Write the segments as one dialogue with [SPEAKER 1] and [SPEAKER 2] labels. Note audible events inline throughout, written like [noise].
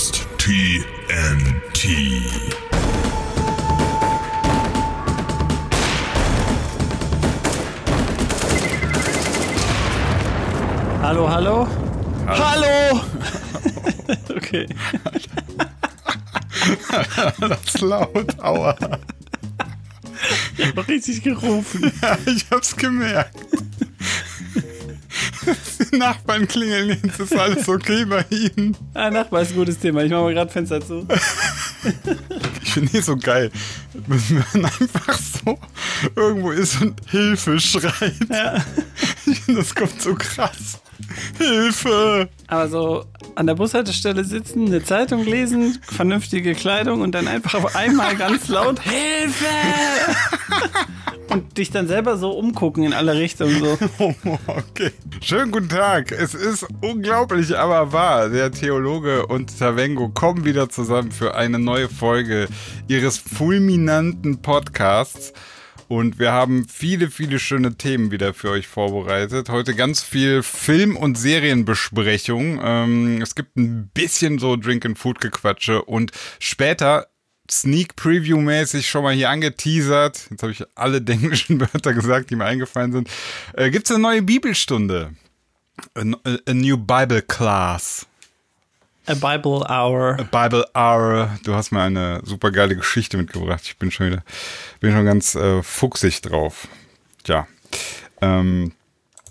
[SPEAKER 1] Podcast TNT.
[SPEAKER 2] Hallo, hallo? Hallo! [laughs] okay. [laughs]
[SPEAKER 3] Das ist laut, aua.
[SPEAKER 2] Ich hab richtig gerufen.
[SPEAKER 3] Ja, ich hab's gemerkt. Die [laughs] Nachbarn klingeln jetzt, ist alles okay bei Ihnen?
[SPEAKER 2] Ah, Nachbar ist ein gutes Thema. Ich mach mal gerade Fenster zu. [laughs]
[SPEAKER 3] Ich finde die so geil. Wenn man einfach so irgendwo ist und Hilfe schreit.
[SPEAKER 2] Ja. [laughs]
[SPEAKER 3] Ich finde, das kommt so krass. Hilfe!
[SPEAKER 2] Aber so an der Bushaltestelle sitzen, eine Zeitung lesen, vernünftige Kleidung und dann einfach auf einmal ganz laut [laughs] Hilfe! [laughs] Und dich dann selber so umgucken in alle Richtungen so. [laughs]
[SPEAKER 3] Oh, okay. Schönen guten Tag. Es ist unglaublich, aber wahr. Der Theologe und Tavengo kommen wieder zusammen für eine neue Folge ihres fulminanten Podcasts. Und wir haben viele, viele schöne Themen wieder für euch vorbereitet. Heute ganz viel Film- und Serienbesprechung. Ähm, es gibt ein bisschen so Drink and Food Gequatsche und später Sneak Preview mäßig schon mal hier angeteasert. Jetzt habe ich alle [laughs] englischen Wörter gesagt, die mir eingefallen sind. Äh, Gibt es eine neue Bibelstunde? A, a new Bible Class.
[SPEAKER 2] A Bible Hour.
[SPEAKER 3] A Bible Hour. Du hast mir eine super geile Geschichte mitgebracht. Ich bin schon wieder, bin schon ganz äh, fuchsig drauf. Tja. Ähm,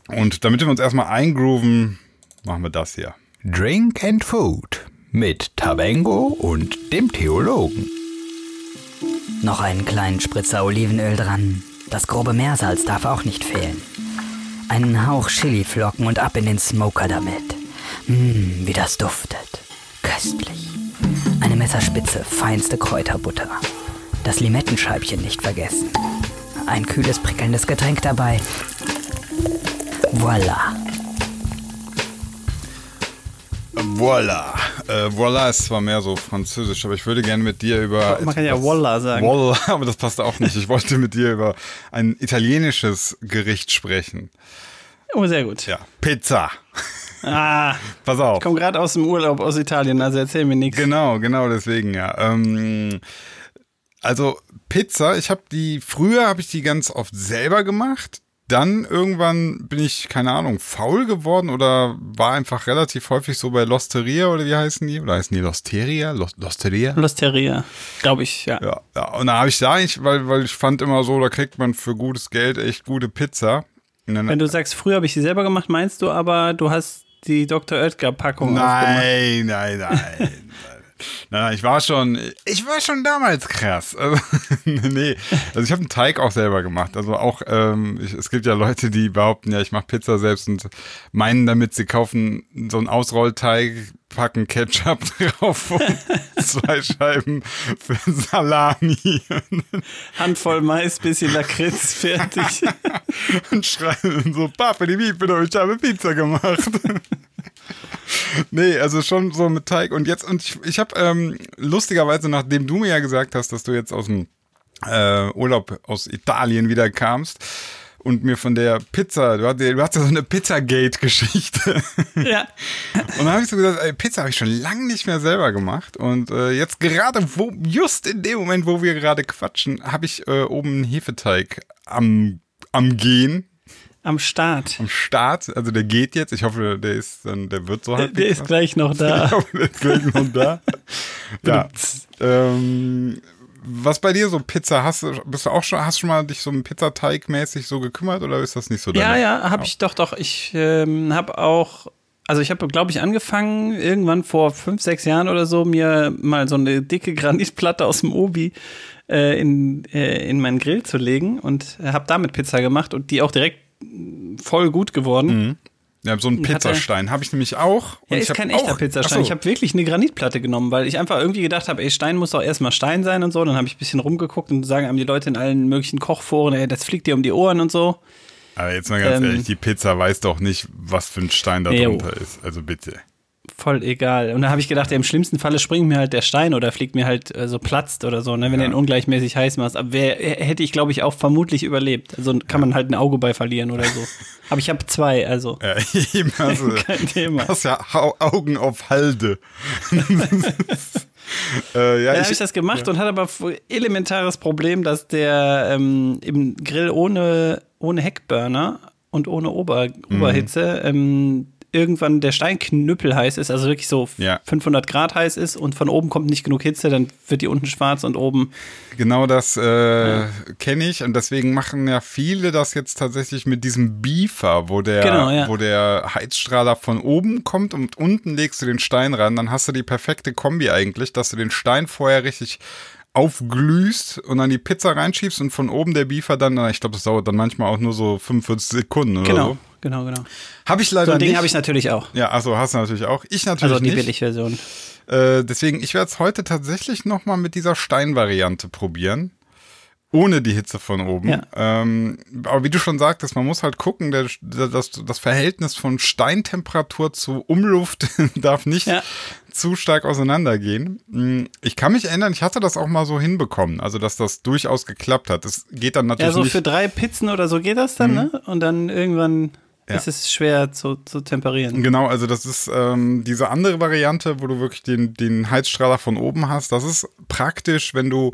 [SPEAKER 3] und damit wir uns erstmal eingrooven, machen wir das hier.
[SPEAKER 4] Drink and Food mit Tabengo und dem Theologen.
[SPEAKER 5] Noch einen kleinen Spritzer Olivenöl dran. Das grobe Meersalz darf auch nicht fehlen. Einen Hauch Chiliflocken und ab in den Smoker damit. Mmm, wie das duftet. Köstlich. Eine Messerspitze feinste Kräuterbutter. Das Limettenscheibchen nicht vergessen. Ein kühles, prickelndes Getränk dabei. Voila.
[SPEAKER 3] Voila. Äh, voila ist zwar mehr so französisch, aber ich würde gerne mit dir über.
[SPEAKER 2] Man kann ja Voila sagen.
[SPEAKER 3] Voila, [laughs] aber das passt auch nicht. Ich wollte mit dir über ein italienisches Gericht sprechen.
[SPEAKER 2] Oh, sehr gut.
[SPEAKER 3] Ja, Pizza.
[SPEAKER 2] Ah,
[SPEAKER 3] Pass auf.
[SPEAKER 2] ich komme gerade aus dem Urlaub aus Italien, also erzähl mir nichts.
[SPEAKER 3] Genau, genau deswegen, ja. Ähm, also Pizza, ich habe die, früher habe ich die ganz oft selber gemacht. Dann irgendwann bin ich, keine Ahnung, faul geworden oder war einfach relativ häufig so bei Losteria oder wie heißen die? Oder heißen die Losteria? Los, Losteria?
[SPEAKER 2] Losteria, glaube ich, ja.
[SPEAKER 3] Ja, ja. Und da habe ich da nicht, weil, weil ich fand immer so, da kriegt man für gutes Geld echt gute Pizza. Dann,
[SPEAKER 2] Wenn du sagst, früher habe ich sie selber gemacht, meinst du aber, du hast die Dr. Oetker-Packung aufgemacht?
[SPEAKER 3] Nein, nein, nein. Nein. Ich war schon, ich war schon damals krass. [laughs] Also, nee, also ich habe einen Teig auch selber gemacht. Also auch, ähm, ich, es gibt ja Leute, die behaupten, ja, ich mache Pizza selbst und meinen damit, sie kaufen so einen Ausrollteig, packen Ketchup [laughs] drauf und zwei Scheiben für Salami
[SPEAKER 2] Handvoll Mais, bisschen Lakritz, [laughs] fertig.
[SPEAKER 3] und schreien so, Papa, die Wiebe, ich habe Pizza gemacht. [laughs] nee, also schon so mit Teig. Und jetzt, und ich, ich habe ähm, lustigerweise, nachdem du mir ja gesagt hast, dass du jetzt aus dem äh, Urlaub aus Italien wieder kamst und mir von der Pizza, du hast, du hast ja so eine Pizzagate-Geschichte.
[SPEAKER 2] ja. [laughs]
[SPEAKER 3] Und dann habe ich so gesagt, ey, Pizza habe ich schon lange nicht mehr selber gemacht. Und äh, jetzt gerade, wo, just in dem Moment, wo wir gerade quatschen, habe ich äh, oben einen Hefeteig am, am Gehen,
[SPEAKER 2] Am Start.
[SPEAKER 3] am Start. Also der geht jetzt. Ich hoffe, der ist dann, der wird so
[SPEAKER 2] Der, der ist gleich noch da. [laughs]
[SPEAKER 3] Ich hoffe, der ist gleich noch da. [laughs] ja. Ähm, was bei dir so Pizza hast du bist du auch schon hast du schon mal dich so um Pizzateig mäßig so gekümmert oder ist das nicht so
[SPEAKER 2] Ja,
[SPEAKER 3] deine-
[SPEAKER 2] ja, habe ich doch, doch. Ich ähm, habe auch, also ich habe, glaube ich, angefangen, irgendwann vor fünf, sechs Jahren oder so, mir mal so eine dicke Granitplatte aus dem Obi äh, in, äh, in meinen Grill zu legen und habe damit Pizza gemacht und die auch direkt voll gut geworden.
[SPEAKER 3] Ja, so einen Pizzastein habe ich nämlich auch.
[SPEAKER 2] Ja,
[SPEAKER 3] Und ich
[SPEAKER 2] ist
[SPEAKER 3] hab
[SPEAKER 2] kein echter
[SPEAKER 3] auch-
[SPEAKER 2] Pizzastein.
[SPEAKER 3] So.
[SPEAKER 2] Ich habe wirklich eine Granitplatte genommen, weil ich einfach irgendwie gedacht habe, ey, Stein muss doch erstmal Stein sein und so. Dann habe ich ein bisschen rumgeguckt und sagen einem die Leute in allen möglichen Kochforen, ey, das fliegt dir um die Ohren und so.
[SPEAKER 3] Aber jetzt mal ganz
[SPEAKER 2] Ähm,
[SPEAKER 3] ehrlich, die Pizza weiß doch nicht, was für ein Stein da
[SPEAKER 2] Jo.
[SPEAKER 3] drunter ist. Also bitte.
[SPEAKER 2] Voll egal. Und da habe ich gedacht, ja, im schlimmsten Falle springt mir halt der Stein oder fliegt mir halt äh, so platzt oder so, ne, wenn
[SPEAKER 3] Ja.
[SPEAKER 2] du ihn ungleichmäßig heiß machst. Aber wer, hätte ich, glaube ich, auch vermutlich überlebt. Also kann man halt ein Auge bei verlieren oder so. [laughs] Aber ich habe zwei, also
[SPEAKER 3] Ja, [laughs] eben, also, [laughs]
[SPEAKER 2] kein Thema.
[SPEAKER 3] hast ja Au- Augen auf Halde. äh, ja,
[SPEAKER 2] Dann habe ich das gemacht und hatte aber elementares Problem, dass der ähm, im Grill ohne, ohne Heckburner und ohne Ober,
[SPEAKER 3] Mhm.
[SPEAKER 2] Oberhitze ähm, irgendwann der Steinknüppel heiß ist, also wirklich so
[SPEAKER 3] Ja.
[SPEAKER 2] 500 Grad heiß ist und von oben kommt nicht genug Hitze, dann wird die unten schwarz und oben.
[SPEAKER 3] Genau das äh, kenne ich und deswegen machen ja viele das jetzt tatsächlich mit diesem Beefer, wo der,
[SPEAKER 2] Genau, ja.
[SPEAKER 3] wo der Heizstrahler von oben kommt und unten legst du den Stein ran, dann hast du die perfekte Kombi eigentlich, dass du den Stein vorher richtig aufglühst und dann die Pizza reinschiebst und von oben der Beefer dann, ich glaube, das dauert dann manchmal auch nur so 45 Sekunden oder
[SPEAKER 2] Genau,
[SPEAKER 3] so.
[SPEAKER 2] Genau, genau.
[SPEAKER 3] Habe ich
[SPEAKER 2] So
[SPEAKER 3] leider
[SPEAKER 2] ein Ding habe ich natürlich auch.
[SPEAKER 3] ja, also hast du natürlich auch. Ich natürlich
[SPEAKER 2] Also die. Billigversion.
[SPEAKER 3] Äh, deswegen, ich werde es heute tatsächlich nochmal mit dieser Steinvariante probieren. Ohne die Hitze von oben.
[SPEAKER 2] Ja.
[SPEAKER 3] Ähm, aber wie du schon sagtest, man muss halt gucken, der, das, das Verhältnis von Steintemperatur zu Umluft [laughs] darf nicht
[SPEAKER 2] Ja.
[SPEAKER 3] zu stark auseinandergehen. Mm, Ich kann mich erinnern, ich hatte das auch mal so hinbekommen, also dass das durchaus geklappt hat. Es geht dann
[SPEAKER 2] Ja,
[SPEAKER 3] natürlich
[SPEAKER 2] so
[SPEAKER 3] nicht.
[SPEAKER 2] für drei Pizzen oder so geht das dann, ne? Und dann irgendwann
[SPEAKER 3] Ja.
[SPEAKER 2] ist es schwer zu, zu temperieren.
[SPEAKER 3] Genau, also das ist ähm, diese andere Variante, wo du wirklich den, den Heizstrahler von oben hast. Das ist praktisch, wenn du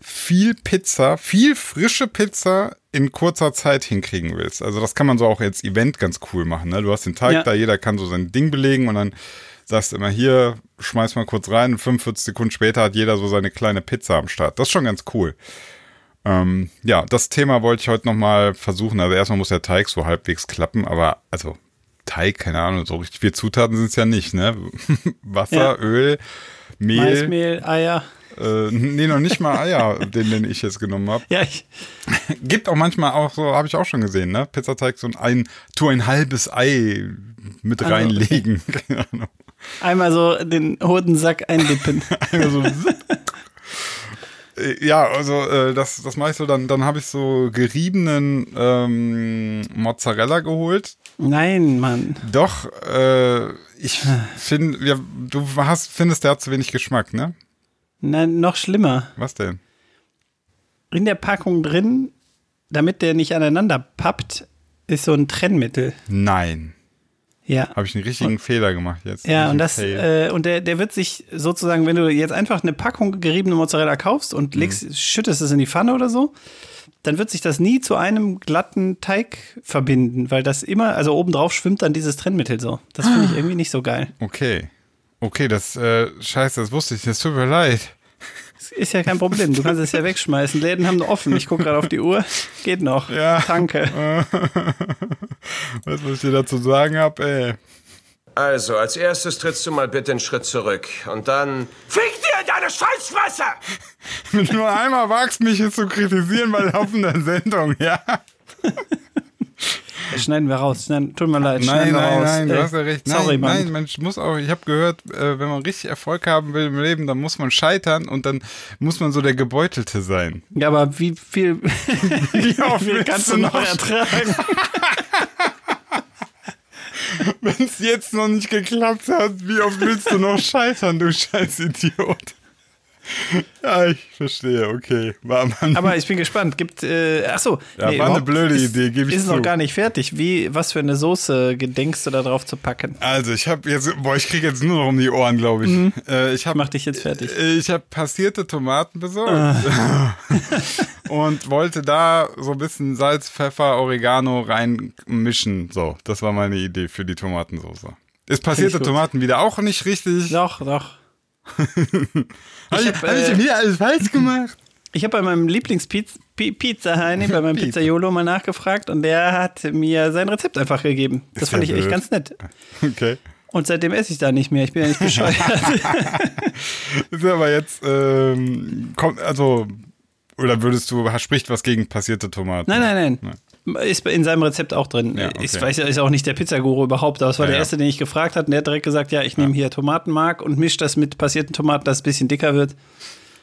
[SPEAKER 3] viel Pizza, viel frische Pizza in kurzer Zeit hinkriegen willst. Also das kann man so auch als Event ganz cool machen. Ne? Du hast den Teig
[SPEAKER 2] Ja.
[SPEAKER 3] da, jeder kann so sein Ding belegen und dann sagst du immer hier, schmeiß mal kurz rein und 45 Sekunden später hat jeder so seine kleine Pizza am Start. Das ist schon ganz cool. Ähm, ja, das Thema wollte ich heute nochmal versuchen. Also erstmal muss der Teig so halbwegs klappen, aber also Teig, keine Ahnung, so richtig viel Zutaten sind es ja nicht, ne? [laughs] Wasser,
[SPEAKER 2] Ja.
[SPEAKER 3] Öl, Mehl,
[SPEAKER 2] Maismehl, Eier.
[SPEAKER 3] äh, nee, noch nicht mal Eier, [laughs] den, den ich jetzt genommen habe.
[SPEAKER 2] Ja, ich, [laughs]
[SPEAKER 3] Gibt auch manchmal auch so, habe ich auch schon gesehen, ne? Pizzateig, so ein, ein, tu ein halbes Ei mit
[SPEAKER 2] Also,
[SPEAKER 3] reinlegen. Keine Ahnung.
[SPEAKER 2] einmal so den Hodensack eindippen.
[SPEAKER 3] Einmal so Ja, also äh, das, das mache ich so, dann, dann habe ich so geriebenen ähm, Mozzarella geholt.
[SPEAKER 2] Nein, Mann.
[SPEAKER 3] Doch, äh, ich finde, ja, du hast, findest, der hat zu wenig Geschmack, ne?
[SPEAKER 2] Nein, noch schlimmer.
[SPEAKER 3] Was denn?
[SPEAKER 2] In der Packung drin, damit der nicht aneinander pappt, ist so ein Trennmittel.
[SPEAKER 3] Nein.
[SPEAKER 2] Ja.
[SPEAKER 3] Habe ich einen richtigen Fehler gemacht jetzt.
[SPEAKER 2] Ja, und das, äh, und der, der wird sich sozusagen, wenn du jetzt einfach eine Packung geriebene Mozzarella kaufst und legst, schüttest es in die Pfanne oder so, dann wird sich das nie zu einem glatten Teig verbinden, weil das immer, also obendrauf schwimmt dann dieses Trennmittel so. Das finde ich [gasps] irgendwie nicht so geil.
[SPEAKER 3] Okay. Okay, das, äh, scheiße, das wusste ich, das tut mir leid.
[SPEAKER 2] Ist ja kein Problem, du kannst es ja wegschmeißen. Läden haben offen. Ich gucke gerade auf die Uhr. Geht noch.
[SPEAKER 3] Ja.
[SPEAKER 2] Danke. [laughs]
[SPEAKER 3] Weißt du, was ich dir dazu sagen habe, ey?
[SPEAKER 6] Also, als erstes trittst du mal bitte einen Schritt zurück. Und dann. Fick dir in deine Scheißfresse!
[SPEAKER 3] Wenn [laughs] du nur einmal wagst, mich hier zu kritisieren bei laufender Sendung, ja? [laughs]
[SPEAKER 2] Schneiden wir raus. Schneiden, tut mir leid.
[SPEAKER 3] Nein,
[SPEAKER 2] schneiden wir
[SPEAKER 3] nein,
[SPEAKER 2] raus.
[SPEAKER 3] nein, du
[SPEAKER 2] Äh,
[SPEAKER 3] hast ja recht. Nein,
[SPEAKER 2] Sorry,
[SPEAKER 3] nein, man muss auch, ich habe gehört, äh, wenn man richtig Erfolg haben will im Leben, dann muss man scheitern und dann muss man so der Gebeutelte sein.
[SPEAKER 2] Ja, aber wie viel, [laughs] wie
[SPEAKER 3] oft
[SPEAKER 2] viel kannst
[SPEAKER 3] du
[SPEAKER 2] noch? ertragen? [laughs]
[SPEAKER 3] Wenn es jetzt noch nicht geklappt hat, wie oft willst du noch scheitern, du scheiß Idiot? [laughs] Ja, ich verstehe, okay. War
[SPEAKER 2] Aber ich bin gespannt. Gibt, äh, ach so.
[SPEAKER 3] Ja, war eine blöde
[SPEAKER 2] ist,
[SPEAKER 3] Idee, gebe ich
[SPEAKER 2] Ist
[SPEAKER 3] zu.
[SPEAKER 2] noch gar nicht fertig. Wie, was für eine Soße gedenkst du da drauf zu packen?
[SPEAKER 3] also ich habe jetzt, boah, ich kriege jetzt nur noch um die Ohren, glaube ich. Äh, ich habe
[SPEAKER 2] Mach dich jetzt fertig.
[SPEAKER 3] Ich habe passierte Tomaten besorgt [laughs] und wollte da so ein bisschen Salz, Pfeffer, Oregano reinmischen. So, das war meine Idee für die Tomatensauce. Ist passierte. Tomaten wieder auch nicht richtig?
[SPEAKER 2] Doch, doch. [laughs]
[SPEAKER 3] Habe ich,
[SPEAKER 2] hab,
[SPEAKER 3] hab ich
[SPEAKER 2] äh,
[SPEAKER 3] wieder alles falsch gemacht?
[SPEAKER 2] Ich habe bei meinem Lieblingspizza Heini, bei meinem
[SPEAKER 3] Pizza.
[SPEAKER 2] Pizzaiolo mal nachgefragt und der hat mir sein Rezept einfach gegeben. Das
[SPEAKER 3] Ist
[SPEAKER 2] fand
[SPEAKER 3] ja
[SPEAKER 2] ich echt
[SPEAKER 3] blöd.
[SPEAKER 2] ganz nett. [laughs]
[SPEAKER 3] Okay.
[SPEAKER 2] Und seitdem esse ich da nicht mehr. Ich bin ja nicht bescheuert. [laughs]
[SPEAKER 3] Ist aber jetzt, ähm, kommt, also, oder würdest du, spricht was gegen passierte Tomaten?
[SPEAKER 2] nein, nein, nein. Ist in seinem Rezept auch drin.
[SPEAKER 3] Ja, okay.
[SPEAKER 2] Ich weiß ja, ist auch nicht der Pizzaguru überhaupt, aber es war
[SPEAKER 3] Ja,
[SPEAKER 2] der erste, den ich gefragt habe. Und der hat direkt gesagt, ja, ich nehme hier Tomatenmark und mische das mit passierten Tomaten, dass es ein bisschen dicker wird.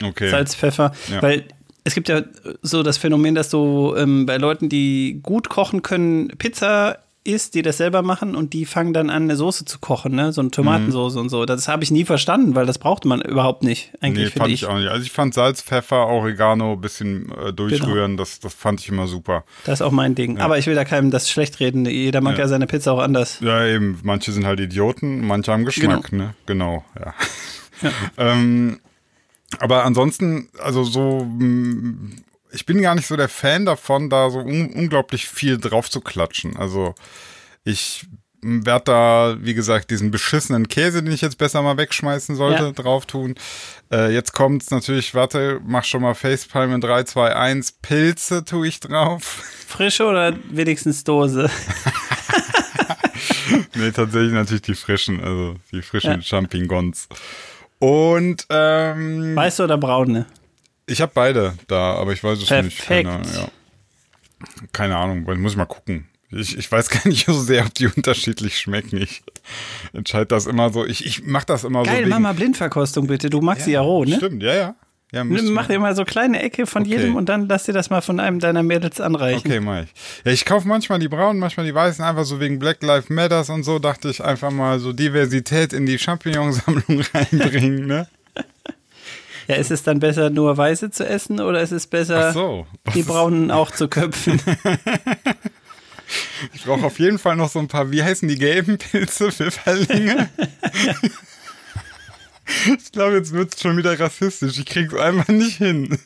[SPEAKER 3] Okay.
[SPEAKER 2] Salz, Pfeffer. Weil es gibt ja so das Phänomen, dass du ähm, bei Leuten, die gut kochen können, Pizza isst, die das selber machen und die fangen dann an, eine Soße zu kochen, ne? So eine Tomatensoße und so. Das habe ich nie verstanden, weil das brauchte man überhaupt nicht. Eigentlich
[SPEAKER 3] Nee, fand
[SPEAKER 2] ich.
[SPEAKER 3] ich auch nicht. Also ich fand Salz, Pfeffer, Oregano, bisschen äh, durchrühren,
[SPEAKER 2] Genau.
[SPEAKER 3] das, das fand ich immer super.
[SPEAKER 2] Das ist auch mein Ding. Aber ich will da keinem das schlecht reden. Jeder mag ja,
[SPEAKER 3] Ja.
[SPEAKER 2] seine Pizza auch anders.
[SPEAKER 3] Ja, eben, manche sind halt Idioten, manche haben Geschmack, ne? Genau, ja. [laughs] ähm, aber ansonsten, also so, mh, ich bin gar nicht so der Fan davon, da so un unglaublich viel drauf zu klatschen. Also ich werde da, wie gesagt, diesen beschissenen Käse, den ich jetzt besser mal wegschmeißen sollte,
[SPEAKER 2] Ja.
[SPEAKER 3] drauf tun. Äh, jetzt kommt's natürlich, warte, mach schon mal Facepalm in 3, 2, 1. Pilze tue ich drauf.
[SPEAKER 2] Frische oder wenigstens Dose? [laughs]
[SPEAKER 3] Nee, tatsächlich natürlich die frischen, also die frischen
[SPEAKER 2] Ja.
[SPEAKER 3] Champignons. Und ähm,
[SPEAKER 2] Weiße oder braune?
[SPEAKER 3] Ich habe beide da, aber ich weiß es nicht.
[SPEAKER 2] Perfekt.
[SPEAKER 3] Keine, ja. Keine Ahnung, weil- muss ich mal gucken. Ich, ich weiß [laughs] gar nicht so sehr, ob die unterschiedlich schmecken. Ich entscheide das immer so. Ich, ich mache das immer
[SPEAKER 2] Geil,
[SPEAKER 3] so.
[SPEAKER 2] mach mal Blindverkostung bitte. Du magst sie ja roh, ne?
[SPEAKER 3] Stimmt, ja, ja. ja
[SPEAKER 2] mach dir mal so kleine Ecke von
[SPEAKER 3] Okay.
[SPEAKER 2] jedem und dann lass dir das mal von einem deiner Mädels anreichen.
[SPEAKER 3] Okay, mach ich. Ja, ich kaufe manchmal die braunen, manchmal die weißen, einfach so wegen Black Lives Matters und so, dachte ich einfach mal so Diversität in die Champignonsammlung [laughs] reinbringen, ne? [laughs]
[SPEAKER 2] Ja, ist es dann besser, nur weiße zu essen oder ist es besser,
[SPEAKER 3] so.
[SPEAKER 2] die braunen auch zu köpfen? [laughs]
[SPEAKER 3] Ich brauche auf jeden Fall noch so ein paar, wie heißen die gelben Pilze, Pfifferlinge? [laughs] Ich glaube, jetzt wird es schon wieder rassistisch. Ich krieg's einfach nicht hin.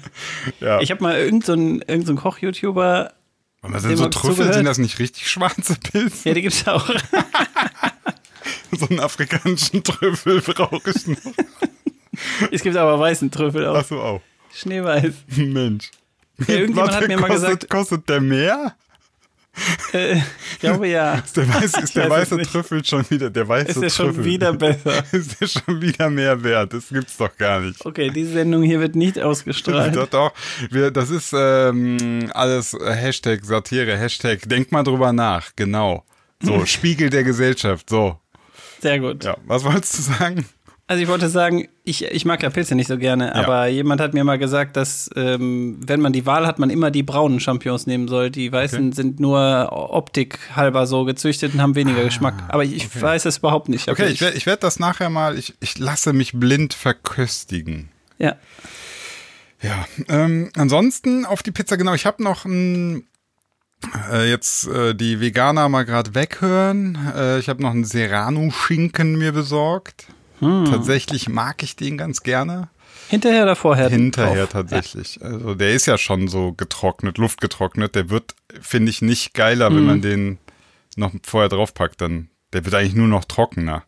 [SPEAKER 3] [laughs] ja.
[SPEAKER 2] Ich habe mal irgendeinen so irgend so Koch-YouTuber,
[SPEAKER 3] Aber sind so Trüffel,
[SPEAKER 2] zugehört.
[SPEAKER 3] sind das nicht richtig schwarze Pilze?
[SPEAKER 2] ja, die gibt's auch.
[SPEAKER 3] So einen afrikanischen Trüffel brauche ich noch.
[SPEAKER 2] Es gibt aber weißen Trüffel auch.
[SPEAKER 3] Achso, auch.
[SPEAKER 2] Schneeweiß.
[SPEAKER 3] Mensch.
[SPEAKER 2] Ja, irgendjemand hat mir mal
[SPEAKER 3] kostet,
[SPEAKER 2] gesagt-
[SPEAKER 3] Kostet der mehr?
[SPEAKER 2] Äh, ich glaube ja.
[SPEAKER 3] Ist der, weiß, ist der weiße
[SPEAKER 2] nicht.
[SPEAKER 3] Trüffel schon wieder, der weiße
[SPEAKER 2] Ist der
[SPEAKER 3] Trüffel.
[SPEAKER 2] schon wieder besser. [laughs]
[SPEAKER 3] ist der schon wieder mehr wert? Das gibt's doch gar nicht.
[SPEAKER 2] Okay, diese Sendung hier wird nicht ausgestrahlt. [laughs]
[SPEAKER 3] Doch, doch. Wir, das ist ähm, alles Hashtag Satire, Hashtag Denk mal drüber nach, genau. So, [laughs] Spiegel der Gesellschaft, so.
[SPEAKER 2] Sehr gut.
[SPEAKER 3] Ja, was wolltest du sagen?
[SPEAKER 2] Also ich wollte sagen, ich, ich mag ja Pilze nicht so gerne, aber jemand hat mir mal gesagt, dass ähm, wenn man die Wahl hat, man immer die braunen Champignons nehmen soll. Die weißen
[SPEAKER 3] Okay.
[SPEAKER 2] sind nur Optik halber so gezüchtet und haben weniger Geschmack. Aber ich weiß es überhaupt nicht.
[SPEAKER 3] Ah, Okay, ich werde ich werd das nachher mal, ich, ich lasse mich blind verköstigen.
[SPEAKER 2] ja.
[SPEAKER 3] Ja, ähm, ansonsten auf die Pizza, genau, ich habe noch ein, äh, jetzt äh, die Veganer mal gerade weghören. Äh, ich habe noch einen Serrano-Schinken mir besorgt.
[SPEAKER 2] Hm.
[SPEAKER 3] Tatsächlich mag ich den ganz gerne.
[SPEAKER 2] Hinterher oder vorher?
[SPEAKER 3] Hinterher
[SPEAKER 2] drauf?
[SPEAKER 3] tatsächlich. Also der ist ja schon so getrocknet, luftgetrocknet. Der wird, finde ich, nicht geiler, wenn man den noch vorher draufpackt. Dann, der wird eigentlich nur noch trockener.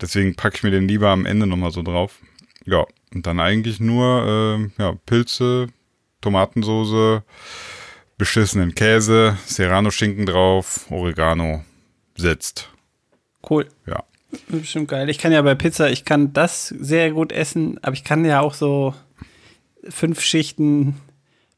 [SPEAKER 3] Deswegen packe ich mir den lieber am Ende nochmal so drauf. Ja, und dann eigentlich nur ähm, ja, Pilze, Tomatensoße, beschissenen Käse, Serrano-Schinken drauf, Oregano, sitzt.
[SPEAKER 2] Ja. Cool.
[SPEAKER 3] Ja.
[SPEAKER 2] Bestimmt geil. Ich kann ja bei Pizza, ich kann das sehr gut essen, aber ich kann ja auch so fünf Schichten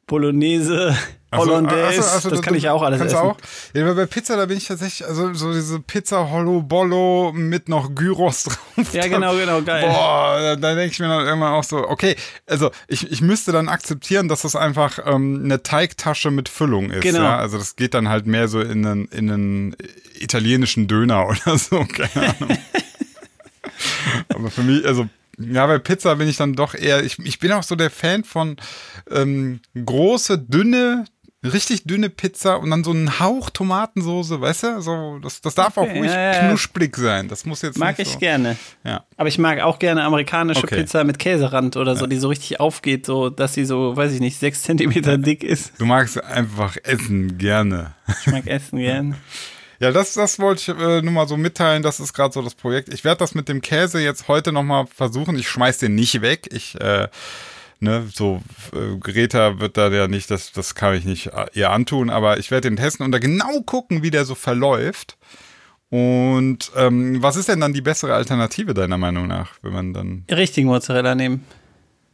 [SPEAKER 2] Bolognese, Hollandaise,
[SPEAKER 3] ach so, ach so,
[SPEAKER 2] das kann ich ja auch alles
[SPEAKER 3] kannst
[SPEAKER 2] essen.
[SPEAKER 3] auch? Ja, bei Pizza, da bin ich tatsächlich, also so diese Pizza Hollow Bollo mit noch Gyros [laughs] drauf.
[SPEAKER 2] Ja, genau, genau, geil.
[SPEAKER 3] Boah, da, da denke ich mir dann irgendwann auch so, okay, also ich, ich müsste dann akzeptieren, dass das einfach ähm, eine Teigtasche mit Füllung ist.
[SPEAKER 2] Genau.
[SPEAKER 3] Ja? Also das geht dann halt mehr so in einen, in einen italienischen Döner [laughs] oder so, keine Ahnung. [laughs] aber für mich, also ja, bei Pizza bin ich dann doch eher, ich, ich bin auch so der Fan von ähm, große, dünne, richtig dünne Pizza und dann so ein Hauch Tomatensoße, weißt du? So, das, das darf
[SPEAKER 2] Okay,
[SPEAKER 3] auch ruhig
[SPEAKER 2] ja, ja.
[SPEAKER 3] knusprig sein. Das muss jetzt
[SPEAKER 2] Mag
[SPEAKER 3] nicht
[SPEAKER 2] ich
[SPEAKER 3] so.
[SPEAKER 2] gerne.
[SPEAKER 3] Ja.
[SPEAKER 2] Aber ich mag auch gerne amerikanische
[SPEAKER 3] Okay.
[SPEAKER 2] Pizza mit Käserand oder so, die so richtig aufgeht, so dass sie so, weiß ich nicht, sechs Zentimeter dick ist.
[SPEAKER 3] Du magst einfach essen gerne.
[SPEAKER 2] Ich mag Essen gern. [laughs]
[SPEAKER 3] Ja, das, das wollte ich äh, nur mal so mitteilen. Das ist gerade so das Projekt. Ich werde das mit dem Käse jetzt heute noch mal versuchen. Ich schmeiß den nicht weg. Ich, äh, ne, so äh, Greta wird da ja nicht, das, das kann ich nicht äh, ihr antun, aber ich werde den testen und da genau gucken, wie der so verläuft. Und ähm, was ist denn dann die bessere Alternative deiner Meinung nach, wenn man dann.
[SPEAKER 2] Richtigen Mozzarella nehmen.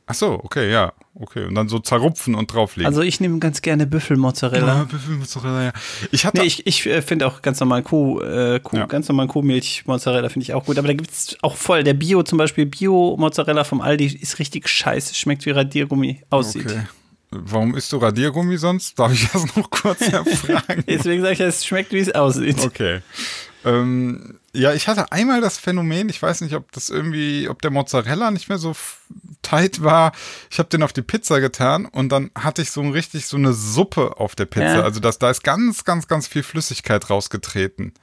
[SPEAKER 3] Ach so, okay, ja, okay. Und dann so zerrupfen und drauflegen.
[SPEAKER 2] Also ich nehme ganz gerne Büffelmozzarella.
[SPEAKER 3] ja, Büffelmozzarella, ja. Ich hatte
[SPEAKER 2] Nee, ich, ich äh, finde auch ganz normal Kuh, äh, Kuh
[SPEAKER 3] Ja.
[SPEAKER 2] ganz normal Kuhmilch-Mozzarella finde ich auch gut. Aber da gibt es auch voll. Der Bio, zum Beispiel Bio-Mozzarella vom Aldi ist richtig scheiße. Schmeckt wie Radiergummi aussieht.
[SPEAKER 3] Okay. Warum isst du Radiergummi sonst? Darf ich das noch kurz [laughs] erfragen?
[SPEAKER 2] Deswegen sage ich, es schmeckt, wie es aussieht.
[SPEAKER 3] Okay. Ähm, ja, ich hatte einmal das Phänomen, ich weiß nicht, ob das irgendwie, ob der Mozzarella nicht mehr so tight war. Ich habe den auf die Pizza getan und dann hatte ich so ein richtig so eine Suppe auf der Pizza.
[SPEAKER 2] Ja.
[SPEAKER 3] Also das, da ist ganz, ganz, ganz viel Flüssigkeit rausgetreten.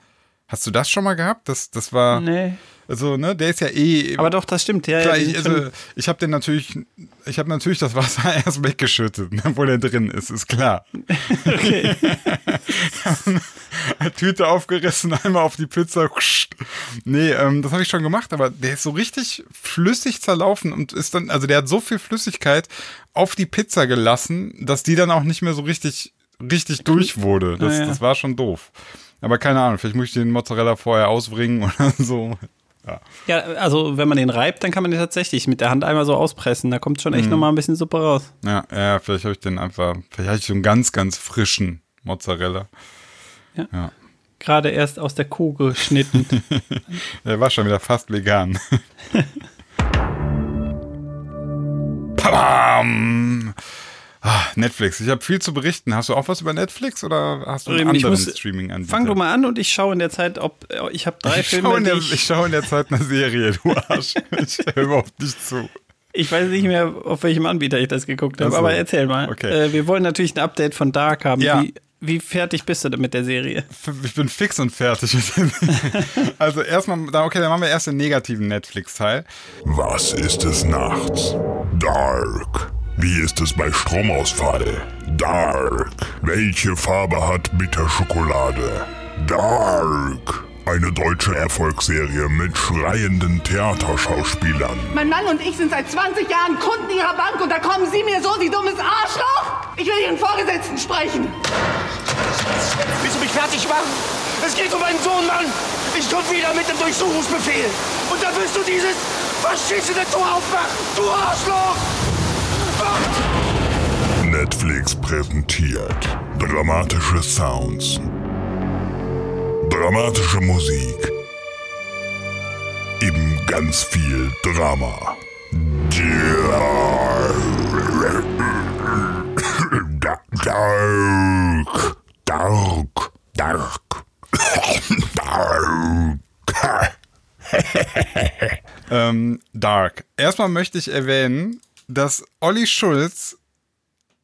[SPEAKER 3] Hast du das schon mal gehabt? Das, das war,
[SPEAKER 2] Nee.
[SPEAKER 3] also ne, der ist ja eh.
[SPEAKER 2] Aber doch, das stimmt. Ja,
[SPEAKER 3] Klar,
[SPEAKER 2] ja, die
[SPEAKER 3] ich, also, ich habe den natürlich, ich habe natürlich das Wasser [laughs] erst weggeschüttet, ne, wo der drin ist, ist klar. [laughs]
[SPEAKER 2] okay. [laughs]
[SPEAKER 3] Tüte aufgerissen, einmal auf die Pizza. Nee, ähm, das habe ich schon gemacht, aber der ist so richtig flüssig zerlaufen und ist dann, also der hat so viel Flüssigkeit auf die Pizza gelassen, dass die dann auch nicht mehr so richtig, richtig durch wurde. Das,
[SPEAKER 2] Ah, ja.
[SPEAKER 3] das war schon doof. Aber keine Ahnung, vielleicht muss ich den Mozzarella vorher ausbringen [laughs] oder so.
[SPEAKER 2] Ja, also wenn man den reibt, dann kann man den tatsächlich mit der Hand einmal so auspressen. Da kommt schon
[SPEAKER 3] Mhm.
[SPEAKER 2] echt noch mal ein bisschen Suppe raus.
[SPEAKER 3] Ja, ja, vielleicht habe ich den einfach, vielleicht habe ich so einen ganz, ganz frischen Mozzarella.
[SPEAKER 2] Gerade erst aus der Kuh geschnitten. [laughs]
[SPEAKER 3] Der war schon wieder fast vegan. [laughs] Pam! Ah, Netflix. Ich habe viel zu berichten. Hast du auch was über Netflix oder hast du einen
[SPEAKER 2] Ähm, ich
[SPEAKER 3] anderen
[SPEAKER 2] muss-
[SPEAKER 3] Streaming-Anbieter?
[SPEAKER 2] Fang du mal an und ich schaue in der Zeit, ob ich habe drei
[SPEAKER 3] ich
[SPEAKER 2] Filme,
[SPEAKER 3] schaue der- ich
[SPEAKER 2] ich,
[SPEAKER 3] schau in der Zeit eine Serie, du Arsch. Ich höre überhaupt nicht zu.
[SPEAKER 2] ich weiß nicht mehr, auf welchem Anbieter ich das geguckt habe,
[SPEAKER 3] Ach so.
[SPEAKER 2] aber erzähl mal.
[SPEAKER 3] Okay.
[SPEAKER 2] Äh, wir wollen natürlich ein Update von Dark haben.
[SPEAKER 3] Ja.
[SPEAKER 2] Wie, wie fertig bist du denn mit der Serie?
[SPEAKER 3] Ich bin fix und fertig. [laughs] also erstmal, okay, dann machen wir erst den negativen Netflix-Teil.
[SPEAKER 1] Was ist es nachts? Dark. Wie ist es bei Stromausfall? Dark. Welche Farbe hat Bitterschokolade? Dark. Eine deutsche Erfolgsserie mit schreienden Theaterschauspielern.
[SPEAKER 7] Mein Mann und ich sind seit 20 Jahren Kunden Ihrer Bank und da kommen Sie mir so, Sie dummes Arschloch! Ich will Ihren Vorgesetzten sprechen!
[SPEAKER 8] Willst du mich fertig machen? Es geht um meinen Sohn, Mann! Ich komme wieder mit dem Durchsuchungsbefehl! Und dann willst du dieses verschissene Tor aufmachen! Du Arschloch!
[SPEAKER 1] Netflix präsentiert dramatische Sounds, dramatische Musik, eben ganz viel Drama. Dark, dark, dark, dark.
[SPEAKER 3] Ähm, Dark. Erstmal möchte ich erwähnen, dass Olli Schulz,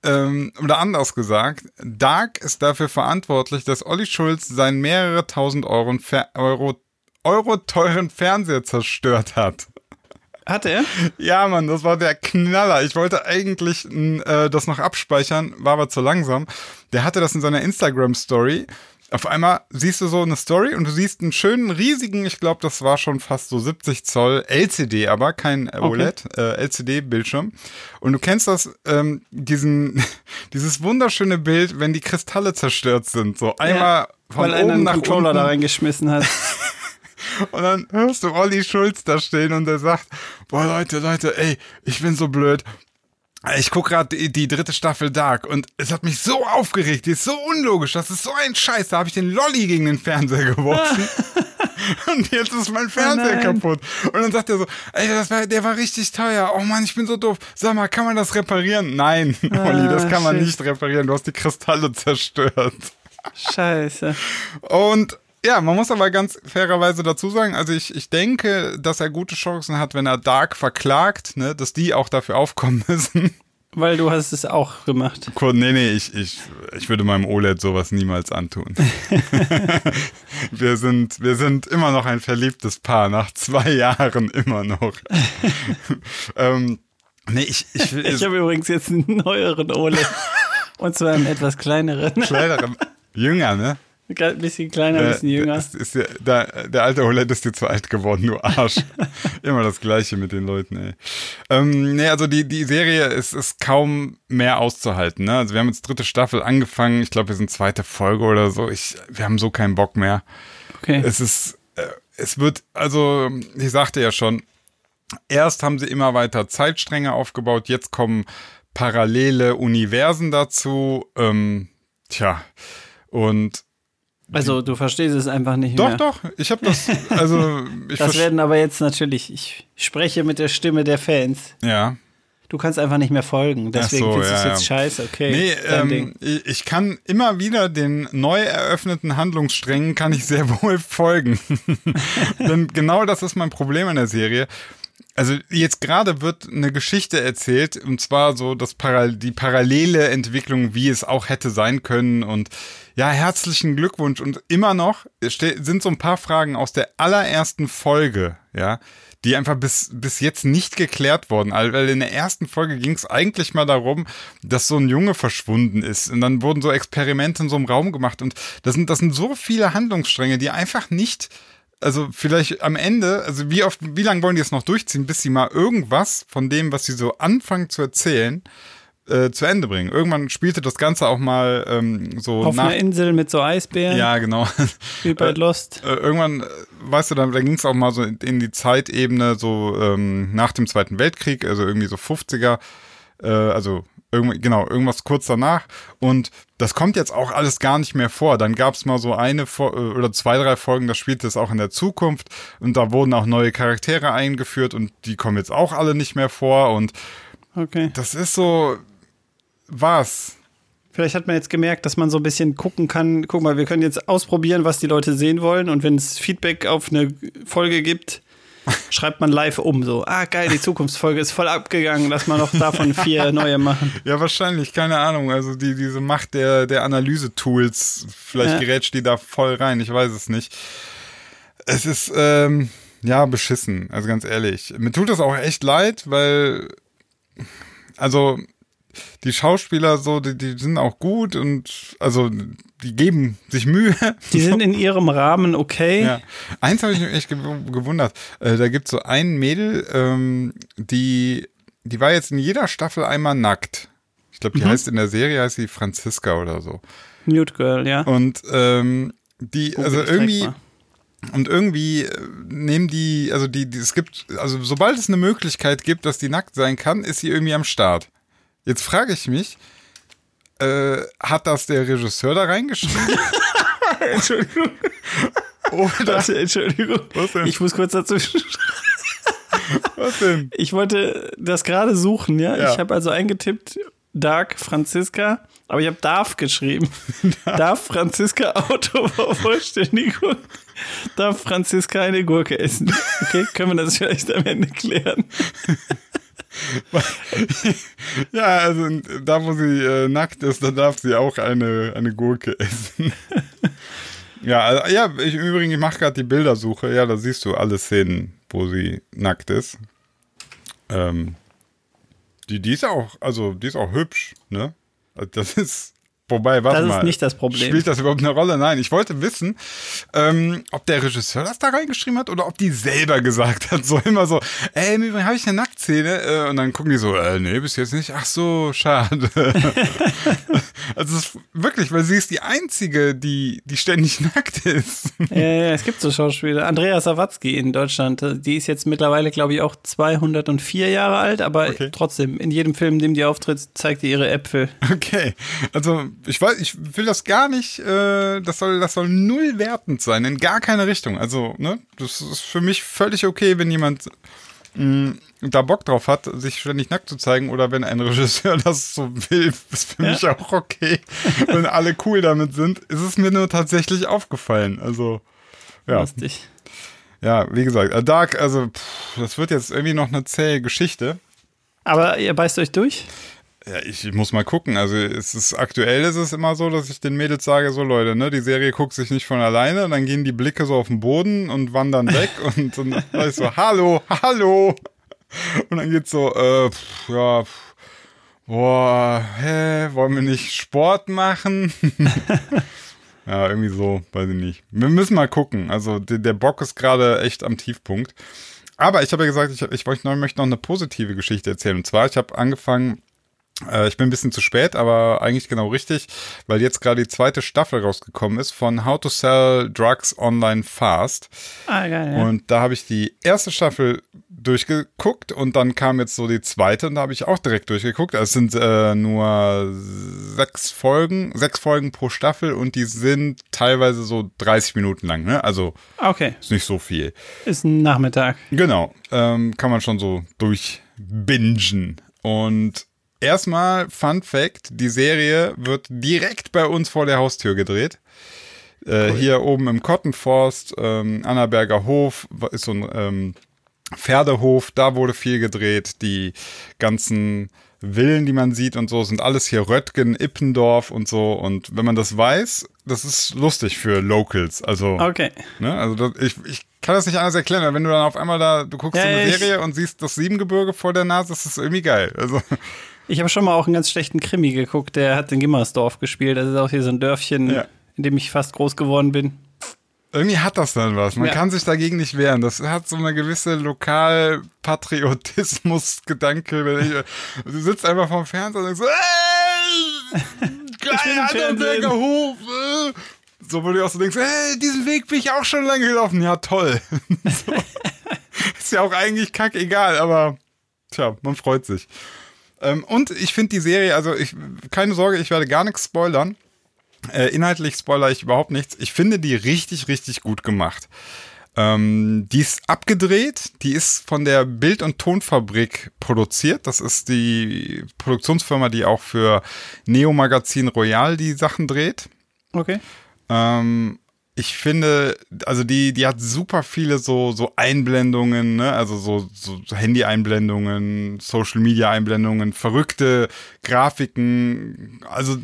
[SPEAKER 3] ähm, oder anders gesagt, Dark ist dafür verantwortlich, dass Olli Schulz seinen mehrere tausend Euro, Euro, Euro teuren Fernseher zerstört hat.
[SPEAKER 2] Hat er?
[SPEAKER 3] Ja, Mann, das war der Knaller. Ich wollte eigentlich äh, das noch abspeichern, war aber zu langsam. Der hatte das in seiner Instagram-Story. Auf einmal siehst du so eine Story und du siehst einen schönen, riesigen, ich glaube, das war schon fast so 70 Zoll LCD, aber kein äh, OLED, äh, LCD-Bildschirm. Und du kennst das, ähm, diesen, [laughs] dieses wunderschöne Bild, wenn die Kristalle zerstört sind. So einmal von
[SPEAKER 2] Weil einer
[SPEAKER 3] oben
[SPEAKER 2] einen
[SPEAKER 3] nach
[SPEAKER 2] Controller
[SPEAKER 3] unten.
[SPEAKER 2] da reingeschmissen hat. [laughs]
[SPEAKER 3] Und dann hörst du Olli Schulz da stehen und der sagt, boah Leute, Leute, ey, ich bin so blöd. Ich guck gerade die, die dritte Staffel Dark und es hat mich so aufgeregt, die ist so unlogisch, das ist so ein Scheiß, da habe ich den Lolli gegen den Fernseher geworfen. [laughs] und jetzt ist mein Fernseher
[SPEAKER 2] nein.
[SPEAKER 3] kaputt. Und dann sagt er so, ey, das war, der war richtig teuer. Oh Mann, ich bin so doof. Sag mal, kann man das reparieren? Nein, [laughs] Olli, das kann man
[SPEAKER 2] shit.
[SPEAKER 3] nicht reparieren. Du hast die Kristalle zerstört.
[SPEAKER 2] Scheiße.
[SPEAKER 3] Und ja, man muss aber ganz fairerweise dazu sagen, also ich, ich denke, dass er gute Chancen hat, wenn er Dark verklagt, ne, dass die auch dafür aufkommen [laughs] müssen.
[SPEAKER 2] Weil du hast es auch gemacht.
[SPEAKER 3] Nee, nee, ich, ich, ich würde meinem OLED sowas niemals antun. [laughs] wir, sind, wir sind immer noch ein verliebtes Paar, nach zwei Jahren immer noch. [laughs] ähm, nee, ich, ich,
[SPEAKER 2] Ich habe übrigens jetzt einen neueren OLED. Und zwar einen etwas kleineren.
[SPEAKER 3] kleinere, jünger, ne?
[SPEAKER 2] Ein bisschen kleiner, ein bisschen
[SPEAKER 3] Äh,
[SPEAKER 2] jünger.
[SPEAKER 3] Ist, ist der, der, der alte OLED ist dir zu alt geworden, du Arsch. [laughs] Immer das Gleiche mit den Leuten, ey. Ähm, nee, also die, die Serie ist, ist kaum mehr auszuhalten. Ne? Also wir haben jetzt dritte Staffel angefangen. Ich glaube, wir sind zweite Folge oder so. Ich, wir haben so keinen Bock mehr.
[SPEAKER 2] Okay.
[SPEAKER 3] Es ist, äh, es wird, also ich sagte ja schon, erst haben sie immer weiter Zeitstränge aufgebaut, jetzt kommen parallele Universen dazu. Ähm, tja, und
[SPEAKER 2] Also du verstehst es einfach nicht
[SPEAKER 3] doch,
[SPEAKER 2] mehr.
[SPEAKER 3] doch, ich habe das, also [laughs] ich
[SPEAKER 2] Das werden aber jetzt natürlich, ich spreche mit der Stimme der Fans.
[SPEAKER 3] ja,
[SPEAKER 2] Du kannst einfach nicht mehr folgen. Deswegen
[SPEAKER 3] so,
[SPEAKER 2] findest du es jetzt
[SPEAKER 3] ja.
[SPEAKER 2] scheiße. Okay.
[SPEAKER 3] Nee, ähm, ich kann immer wieder den neu eröffneten Handlungssträngen kann ich sehr [laughs] wohl folgen. [laughs] Denn genau das ist mein Problem an der Serie. Also jetzt gerade wird eine Geschichte erzählt und zwar so das Paral die parallele Entwicklung, wie es auch hätte sein können und ja, herzlichen Glückwunsch und immer noch sind so ein paar Fragen aus der allerersten Folge, ja, die einfach bis, bis jetzt nicht geklärt wurden. Weil in der ersten Folge ging es eigentlich mal darum, dass so ein Junge verschwunden ist. Und dann wurden so Experimente in so einem Raum gemacht. Und das sind, das sind so viele Handlungsstränge, die einfach nicht, also vielleicht am Ende, also wie oft, wie lange wollen die es noch durchziehen, bis sie mal irgendwas von dem, was sie so anfangen zu erzählen, äh, zu Ende bringen. Irgendwann spielte das Ganze auch mal ähm, so
[SPEAKER 2] Auf
[SPEAKER 3] nach.
[SPEAKER 2] einer Insel mit so Eisbären,
[SPEAKER 3] Ja, genau. [laughs]
[SPEAKER 2] wie bei Lost.
[SPEAKER 3] Äh, irgendwann, äh, weißt du, da, da ging es auch mal so in, in die Zeitebene, so ähm, nach dem Zweiten Weltkrieg, also irgendwie so 50er, äh, also irgendwie, genau, irgendwas kurz danach. Und das kommt jetzt auch alles gar nicht mehr vor. Dann gab es mal so eine äh, oder zwei, drei Folgen, da spielte es auch in der Zukunft und da wurden auch neue Charaktere eingeführt und die kommen jetzt auch alle nicht mehr vor. Und
[SPEAKER 2] Okay.
[SPEAKER 3] das ist so, was?
[SPEAKER 2] Vielleicht hat man jetzt gemerkt, dass man so ein bisschen gucken kann. Guck mal, wir können jetzt ausprobieren, was die Leute sehen wollen. Und wenn es Feedback auf eine Folge gibt, [laughs] schreibt man live um. So, ah, geil, die Zukunftsfolge ist voll abgegangen. Lass mal noch davon vier [laughs] neue machen.
[SPEAKER 3] Ja, wahrscheinlich, keine Ahnung. Also die, diese Macht der, der Analyse-Tools, vielleicht
[SPEAKER 2] Ja.
[SPEAKER 3] gerätscht die da voll rein, ich weiß es nicht. Es ist, ähm, ja, beschissen, also ganz ehrlich. Mir tut das auch echt leid, weil, also, die Schauspieler so, die, die sind auch gut und, also, die geben sich Mühe. [laughs]
[SPEAKER 2] Die sind in ihrem Rahmen okay.
[SPEAKER 3] Ja. Eins habe ich mich echt gew- gewundert. Äh, da gibt es so ein Mädel, ähm, die, die war jetzt in jeder Staffel einmal nackt. Ich glaube, die
[SPEAKER 2] Mhm.
[SPEAKER 3] heißt in der Serie heißt sie Franziska oder so.
[SPEAKER 2] Nude Girl, ja.
[SPEAKER 3] Und ähm, die,
[SPEAKER 2] Google
[SPEAKER 3] also irgendwie, und irgendwie äh, nehmen die, also die, die, es gibt, also sobald es eine Möglichkeit gibt, dass die nackt sein kann, ist sie irgendwie am Start. Jetzt frage ich mich, äh, hat das der Regisseur da reingeschrieben? [laughs]
[SPEAKER 2] Entschuldigung.
[SPEAKER 3] Oder
[SPEAKER 2] Warte, Entschuldigung.
[SPEAKER 3] Was denn?
[SPEAKER 2] Ich muss kurz dazwischen.
[SPEAKER 3] was denn?
[SPEAKER 2] Ich wollte das gerade suchen, ja.
[SPEAKER 3] Ja.
[SPEAKER 2] Ich habe also eingetippt Dark Franziska, aber ich habe Darf geschrieben. [laughs] Darf Franziska Autovervollständigung? Darf Franziska eine Gurke essen? Okay, können wir das vielleicht am Ende klären? [laughs] [laughs]
[SPEAKER 3] Ja, also da, wo sie äh, nackt ist, da darf sie auch eine, eine Gurke essen. [laughs] ja, also, ja, ich, im Übrigen, ich mache gerade die Bildersuche. Ja, da siehst du alle Szenen, wo sie nackt ist. Ähm, die, die ist auch, also die ist auch hübsch, ne? Also, Das ist, wobei, warte
[SPEAKER 2] Das ist
[SPEAKER 3] mal.
[SPEAKER 2] nicht das Problem.
[SPEAKER 3] Spielt das überhaupt eine Rolle? Nein, ich wollte wissen, ähm, ob der Regisseur das da reingeschrieben hat oder ob die selber gesagt hat. So immer so, ey, im Übrigen habe ich eine Nacktszene. Äh, und dann gucken die so, äh, nee, bis jetzt nicht. Ach so, schade. [laughs] also ist wirklich, weil sie ist die Einzige, die, die ständig nackt ist.
[SPEAKER 2] Ja, ja, es gibt so Schauspieler. Andrea Sawatzki in Deutschland, die ist jetzt mittlerweile, glaube ich, auch 204 Jahre alt, aber
[SPEAKER 3] Okay.
[SPEAKER 2] trotzdem, in jedem Film, in dem die auftritt, zeigt die ihre Äpfel.
[SPEAKER 3] Okay, also ich weiß, ich will das gar nicht, äh, das soll, das soll null wertend sein, in gar keine Richtung. Also, ne, das ist für mich völlig okay, wenn jemand mh, da Bock drauf hat, sich ständig nackt zu zeigen oder wenn ein [laughs] Regisseur das so will, ist für
[SPEAKER 2] Ja.
[SPEAKER 3] mich auch okay. wenn alle cool damit sind, ist es mir nur tatsächlich aufgefallen. Also, ja.
[SPEAKER 2] Lustig.
[SPEAKER 3] Ja, wie gesagt, Dark, also, pff, das wird jetzt irgendwie noch eine zähe Geschichte.
[SPEAKER 2] Aber ihr beißt euch durch?
[SPEAKER 3] Ja, ich, ich muss mal gucken. Also es ist aktuell ist es immer so, dass ich den Mädels sage, so Leute, ne, die Serie guckt sich nicht von alleine, und dann gehen die Blicke so auf den Boden und wandern weg [laughs] und dann sag ich so, hallo, hallo. Und dann geht's so, äh, pff, ja, pff, boah, hä, wollen wir nicht Sport machen? [laughs] ja, irgendwie so, weiß ich nicht. Wir müssen mal gucken. Also der, der Bock ist gerade echt am Tiefpunkt. Aber ich habe ja gesagt, ich, ich noch, möchte noch eine positive Geschichte erzählen. Und zwar, ich habe angefangen, ich bin ein bisschen zu spät, aber eigentlich genau richtig, weil jetzt gerade die zweite Staffel rausgekommen ist von How to Sell Drugs Online Fast.
[SPEAKER 2] Ah, geil, ja.
[SPEAKER 3] Und da habe ich die erste Staffel durchgeguckt und dann kam jetzt so die zweite und da habe ich auch direkt durchgeguckt. Also es sind äh, nur sechs Folgen, sechs Folgen pro Staffel und die sind teilweise so 30 Minuten lang, ne? Also
[SPEAKER 2] Okay,
[SPEAKER 3] ist nicht so viel.
[SPEAKER 2] ist ein Nachmittag.
[SPEAKER 3] Genau, ähm, kann man schon so durchbingen. Und erstmal, Fun Fact: Die Serie wird direkt bei uns vor der Haustür gedreht. Äh, Hier oben im Kottenforst, ähm, Annaberger Hof, ist so ein ähm, Pferdehof, da wurde viel gedreht. Die ganzen Villen, die man sieht und so, sind alles hier Röttgen, Ippendorf und so. Und wenn man das weiß, das ist lustig für Locals. Also,
[SPEAKER 2] Okay.
[SPEAKER 3] ne? also das, ich, ich kann das nicht anders erklären, aber wenn du dann auf einmal da, du guckst
[SPEAKER 2] Ja,
[SPEAKER 3] so eine Serie und siehst das Siebengebirge vor der Nase, das ist irgendwie geil. Also,
[SPEAKER 2] Ich habe schon mal auch einen ganz schlechten Krimi geguckt, der hat in Gimmersdorf gespielt. Das ist auch hier so ein Dörfchen,
[SPEAKER 3] Ja.
[SPEAKER 2] in dem ich fast groß geworden bin.
[SPEAKER 3] irgendwie hat das dann was. Man
[SPEAKER 2] Ja.
[SPEAKER 3] kann sich dagegen nicht wehren. Das hat so eine gewisse Lokalpatriotismus-Gedanke. [laughs] Du sitzt einfach vorm Fernseher und denkst so, ey, geil,
[SPEAKER 2] Fernsehen.
[SPEAKER 3] Hof. äh. So, wo du auch so denkst, ey, diesen Weg bin ich auch schon lange gelaufen. Ja, toll. [laughs] so. [laughs] Ist ja auch eigentlich kackegal, aber tja, man freut sich. Ähm, und ich finde die Serie, also ich, keine Sorge, ich werde gar nichts spoilern. Äh, inhaltlich spoiler ich überhaupt nichts. Ich finde die richtig, richtig gut gemacht. Ähm, die ist abgedreht, die ist von der Bild- und Tonfabrik produziert. Das ist die Produktionsfirma, die auch für Neo Magazin Royal die Sachen dreht.
[SPEAKER 2] Okay.
[SPEAKER 3] Ähm, ich finde, also die, die hat super viele so, so Einblendungen, ne? also so, so Handy-Einblendungen, Social-Media-Einblendungen, verrückte Grafiken, also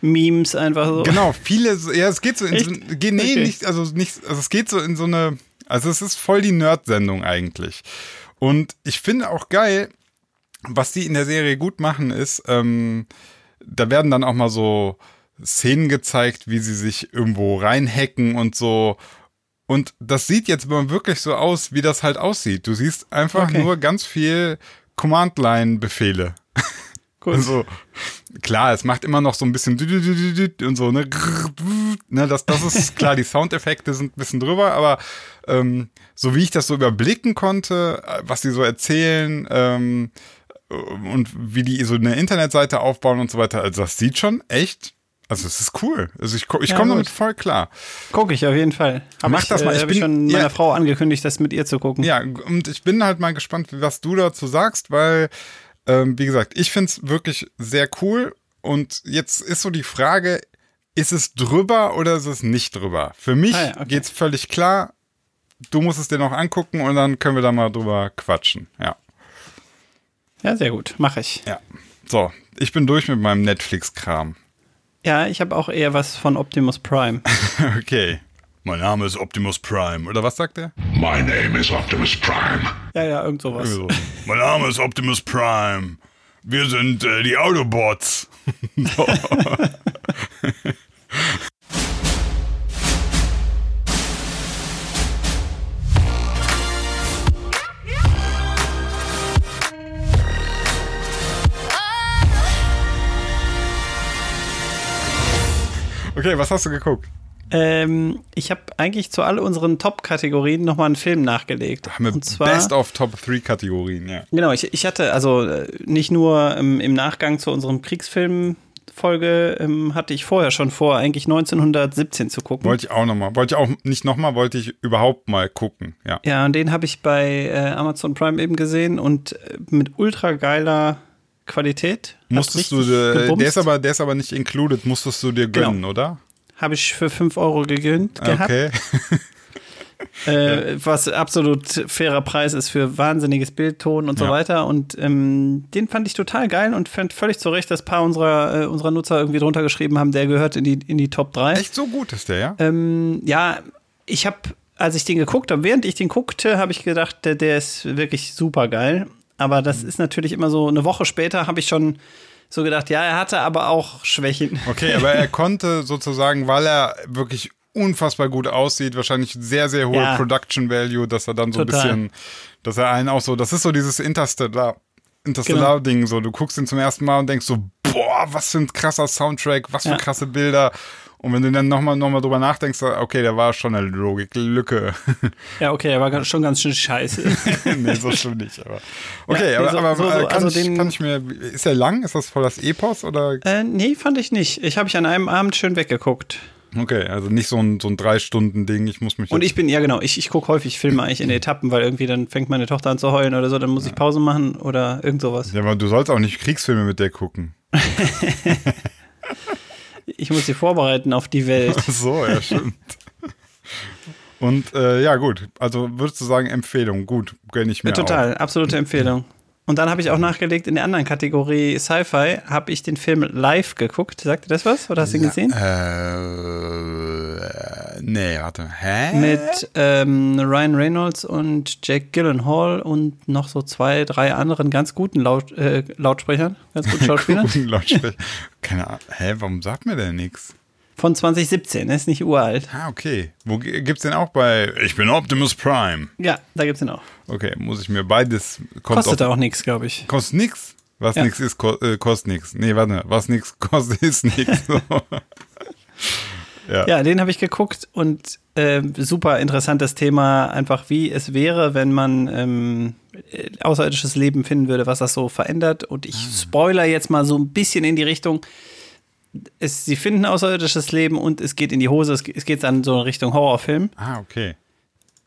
[SPEAKER 2] Memes einfach so.
[SPEAKER 3] Genau, viele, so- ja, es geht so in so,
[SPEAKER 2] Echt?
[SPEAKER 3] geht, nee,
[SPEAKER 2] Okay.
[SPEAKER 3] nicht, also nicht, also es geht so in so eine, also es ist voll die Nerd-Sendung eigentlich. Und ich finde auch geil, was die in der Serie gut machen, ist, ähm, da werden dann auch mal so Szenen gezeigt, wie sie sich irgendwo reinhacken und so. Und das sieht jetzt mal wirklich so aus, wie das halt aussieht. Du siehst einfach
[SPEAKER 2] Okay.
[SPEAKER 3] nur ganz viel Command-Line-Befehle.
[SPEAKER 2] Gut.
[SPEAKER 3] Also, klar, es macht immer noch so ein bisschen und so, ne? ne das, das ist [laughs] klar, die Soundeffekte sind ein bisschen drüber, aber ähm, so wie ich das so überblicken konnte, äh, was die so erzählen ähm, und wie die so eine Internetseite aufbauen und so weiter, also das sieht schon echt, also es ist cool. Also ich, ich
[SPEAKER 2] Ja,
[SPEAKER 3] komme damit voll klar.
[SPEAKER 2] Gucke ich auf jeden Fall. Hab
[SPEAKER 3] Mach
[SPEAKER 2] ich,
[SPEAKER 3] das mal.
[SPEAKER 2] Äh,
[SPEAKER 3] Ich
[SPEAKER 2] ich
[SPEAKER 3] bin-
[SPEAKER 2] schon
[SPEAKER 3] ja.
[SPEAKER 2] meiner Frau angekündigt, das mit ihr zu gucken.
[SPEAKER 3] Ja, und ich bin halt mal gespannt, was du dazu sagst, weil, ähm, wie gesagt, ich finde es wirklich sehr cool. Und jetzt ist so die Frage, ist es drüber oder ist es nicht drüber? Für mich
[SPEAKER 2] Ah ja, okay.
[SPEAKER 3] geht's völlig klar. Du musst es dir noch angucken und dann können wir da mal drüber quatschen. Ja,
[SPEAKER 2] Ja, sehr gut. Mache ich.
[SPEAKER 3] ja. So, ich bin durch mit meinem Netflix-Kram.
[SPEAKER 2] Ja, ich habe auch eher was von Optimus Prime. [laughs]
[SPEAKER 3] Okay. Mein Name ist Optimus Prime. Oder was sagt er?
[SPEAKER 1] My name is Optimus Prime.
[SPEAKER 2] ja, ja, irgend sowas.
[SPEAKER 3] So. mein Name ist Optimus Prime. Wir sind äh, die Autobots. [laughs] [laughs] Okay, was hast du geguckt?
[SPEAKER 2] Ähm, ich habe eigentlich zu all unseren Top-Kategorien nochmal einen Film nachgelegt.
[SPEAKER 3] Haben wir
[SPEAKER 2] Und zwar,
[SPEAKER 3] Best of Top 3 Kategorien, ja.
[SPEAKER 2] genau, ich, ich hatte also äh, nicht nur ähm, im Nachgang zu unserem Kriegsfilm-Folge ähm, hatte ich vorher schon vor, eigentlich 1917 zu gucken.
[SPEAKER 3] Wollte ich auch nochmal. Wollte ich auch nicht nochmal, wollte ich überhaupt mal gucken, ja.
[SPEAKER 2] Ja, und den habe ich bei äh, Amazon Prime eben gesehen und äh, mit ultra geiler Qualität.
[SPEAKER 3] Musstest du, äh, der ist, aber, der ist aber nicht included, musstest du dir gönnen, oder?
[SPEAKER 2] Habe ich für 5 Euro gegönnt gehabt.
[SPEAKER 3] Okay. [laughs] [laughs]
[SPEAKER 2] Äh, Was absolut fairer Preis ist für wahnsinniges Bild, Ton und so
[SPEAKER 3] Ja.
[SPEAKER 2] weiter. Und ähm, den fand ich total geil und fand völlig zu Recht, dass ein paar unserer, äh, unserer Nutzer irgendwie drunter geschrieben haben, der gehört in die, in die Top 3.
[SPEAKER 3] Echt so gut ist der, ja?
[SPEAKER 2] Ähm, ja, ich habe, als ich den geguckt habe, während ich den guckte, habe ich gedacht, der, der ist wirklich super geil. Aber das ist natürlich immer so, eine Woche später habe ich schon so gedacht, ja, er hatte aber auch Schwächen.
[SPEAKER 3] Okay, aber er konnte sozusagen, weil er wirklich unfassbar gut aussieht, wahrscheinlich sehr, sehr hohe
[SPEAKER 2] Ja.
[SPEAKER 3] Production Value, dass er dann so
[SPEAKER 2] Total.
[SPEAKER 3] ein bisschen, dass er einen auch so, das ist so dieses Interstellar, Interstellar-Ding, so, du guckst ihn zum ersten Mal und denkst so, boah, was für ein krasser Soundtrack, was für
[SPEAKER 2] Ja.
[SPEAKER 3] krasse Bilder. Und wenn du dann nochmal noch mal drüber nachdenkst, okay, der war schon eine Logiklücke. [laughs]
[SPEAKER 2] Ja, okay, er war schon ganz schön scheiße. [laughs]
[SPEAKER 3] nee, so schlimm nicht, aber. Okay,
[SPEAKER 2] Ja, nee,
[SPEAKER 3] aber,
[SPEAKER 2] so-
[SPEAKER 3] aber
[SPEAKER 2] so- so,
[SPEAKER 3] äh, kann,
[SPEAKER 2] also
[SPEAKER 3] ich,
[SPEAKER 2] den-
[SPEAKER 3] kann ich mir, ist er lang? Ist das voll das Epos oder?
[SPEAKER 2] äh, nee, fand ich nicht. Ich habe ich an einem Abend schön weggeguckt.
[SPEAKER 3] Okay, also nicht so ein, so ein Drei-Stunden-Ding, ich muss mich.
[SPEAKER 2] Und ich bin, ja genau, ich, ich gucke häufig Filme eigentlich in Etappen, weil irgendwie dann fängt meine Tochter an zu heulen oder so, dann muss ich Pause machen oder irgend sowas.
[SPEAKER 3] Ja, aber du sollst auch nicht Kriegsfilme mit der gucken. [laughs]
[SPEAKER 2] Ich muss sie vorbereiten auf die Welt.
[SPEAKER 3] Ach so, ja, stimmt. Und äh, ja, gut. Also würdest du sagen, Empfehlung, gut, gönn ich mir
[SPEAKER 2] Ja, total, absolute Empfehlung. Und dann habe ich auch nachgelegt, in der anderen Kategorie Sci-Fi habe ich den Film live geguckt. Sagt dir das was? Oder hast du ihn gesehen?
[SPEAKER 3] Äh, nee, warte. Hä?
[SPEAKER 2] Mit ähm, Ryan Reynolds und Jack Gyllenhaal und noch so zwei, drei anderen ganz guten Laut, äh, Lautsprechern, ganz guten [laughs] Schauspielern.
[SPEAKER 3] Guten Lautsprecher. Keine Ahnung. Hä, warum sagt mir der nichts?
[SPEAKER 2] Von 2017, er ist nicht uralt.
[SPEAKER 3] Ah, okay. Wo gibt's den auch bei Ich bin Optimus Prime?
[SPEAKER 2] Ja, da gibt's ihn auch.
[SPEAKER 3] Okay, muss ich mir beides.
[SPEAKER 2] Kostet auch nichts, glaube ich.
[SPEAKER 3] Kostet nix? Was
[SPEAKER 2] Ja.
[SPEAKER 3] nix ist, ko äh, kostet nix. Nee, warte. Was nix [laughs] kostet, ist nix. [laughs] So.
[SPEAKER 2] Ja, den habe ich geguckt und äh, super interessantes Thema, einfach wie es wäre, wenn man ähm, äh, außerirdisches Leben finden würde, was das so verändert. Und ich spoiler jetzt mal so ein bisschen in die Richtung. Es, sie finden außerirdisches Leben und es geht in die Hose. Es, es geht dann so in Richtung Horrorfilm.
[SPEAKER 3] ah, okay.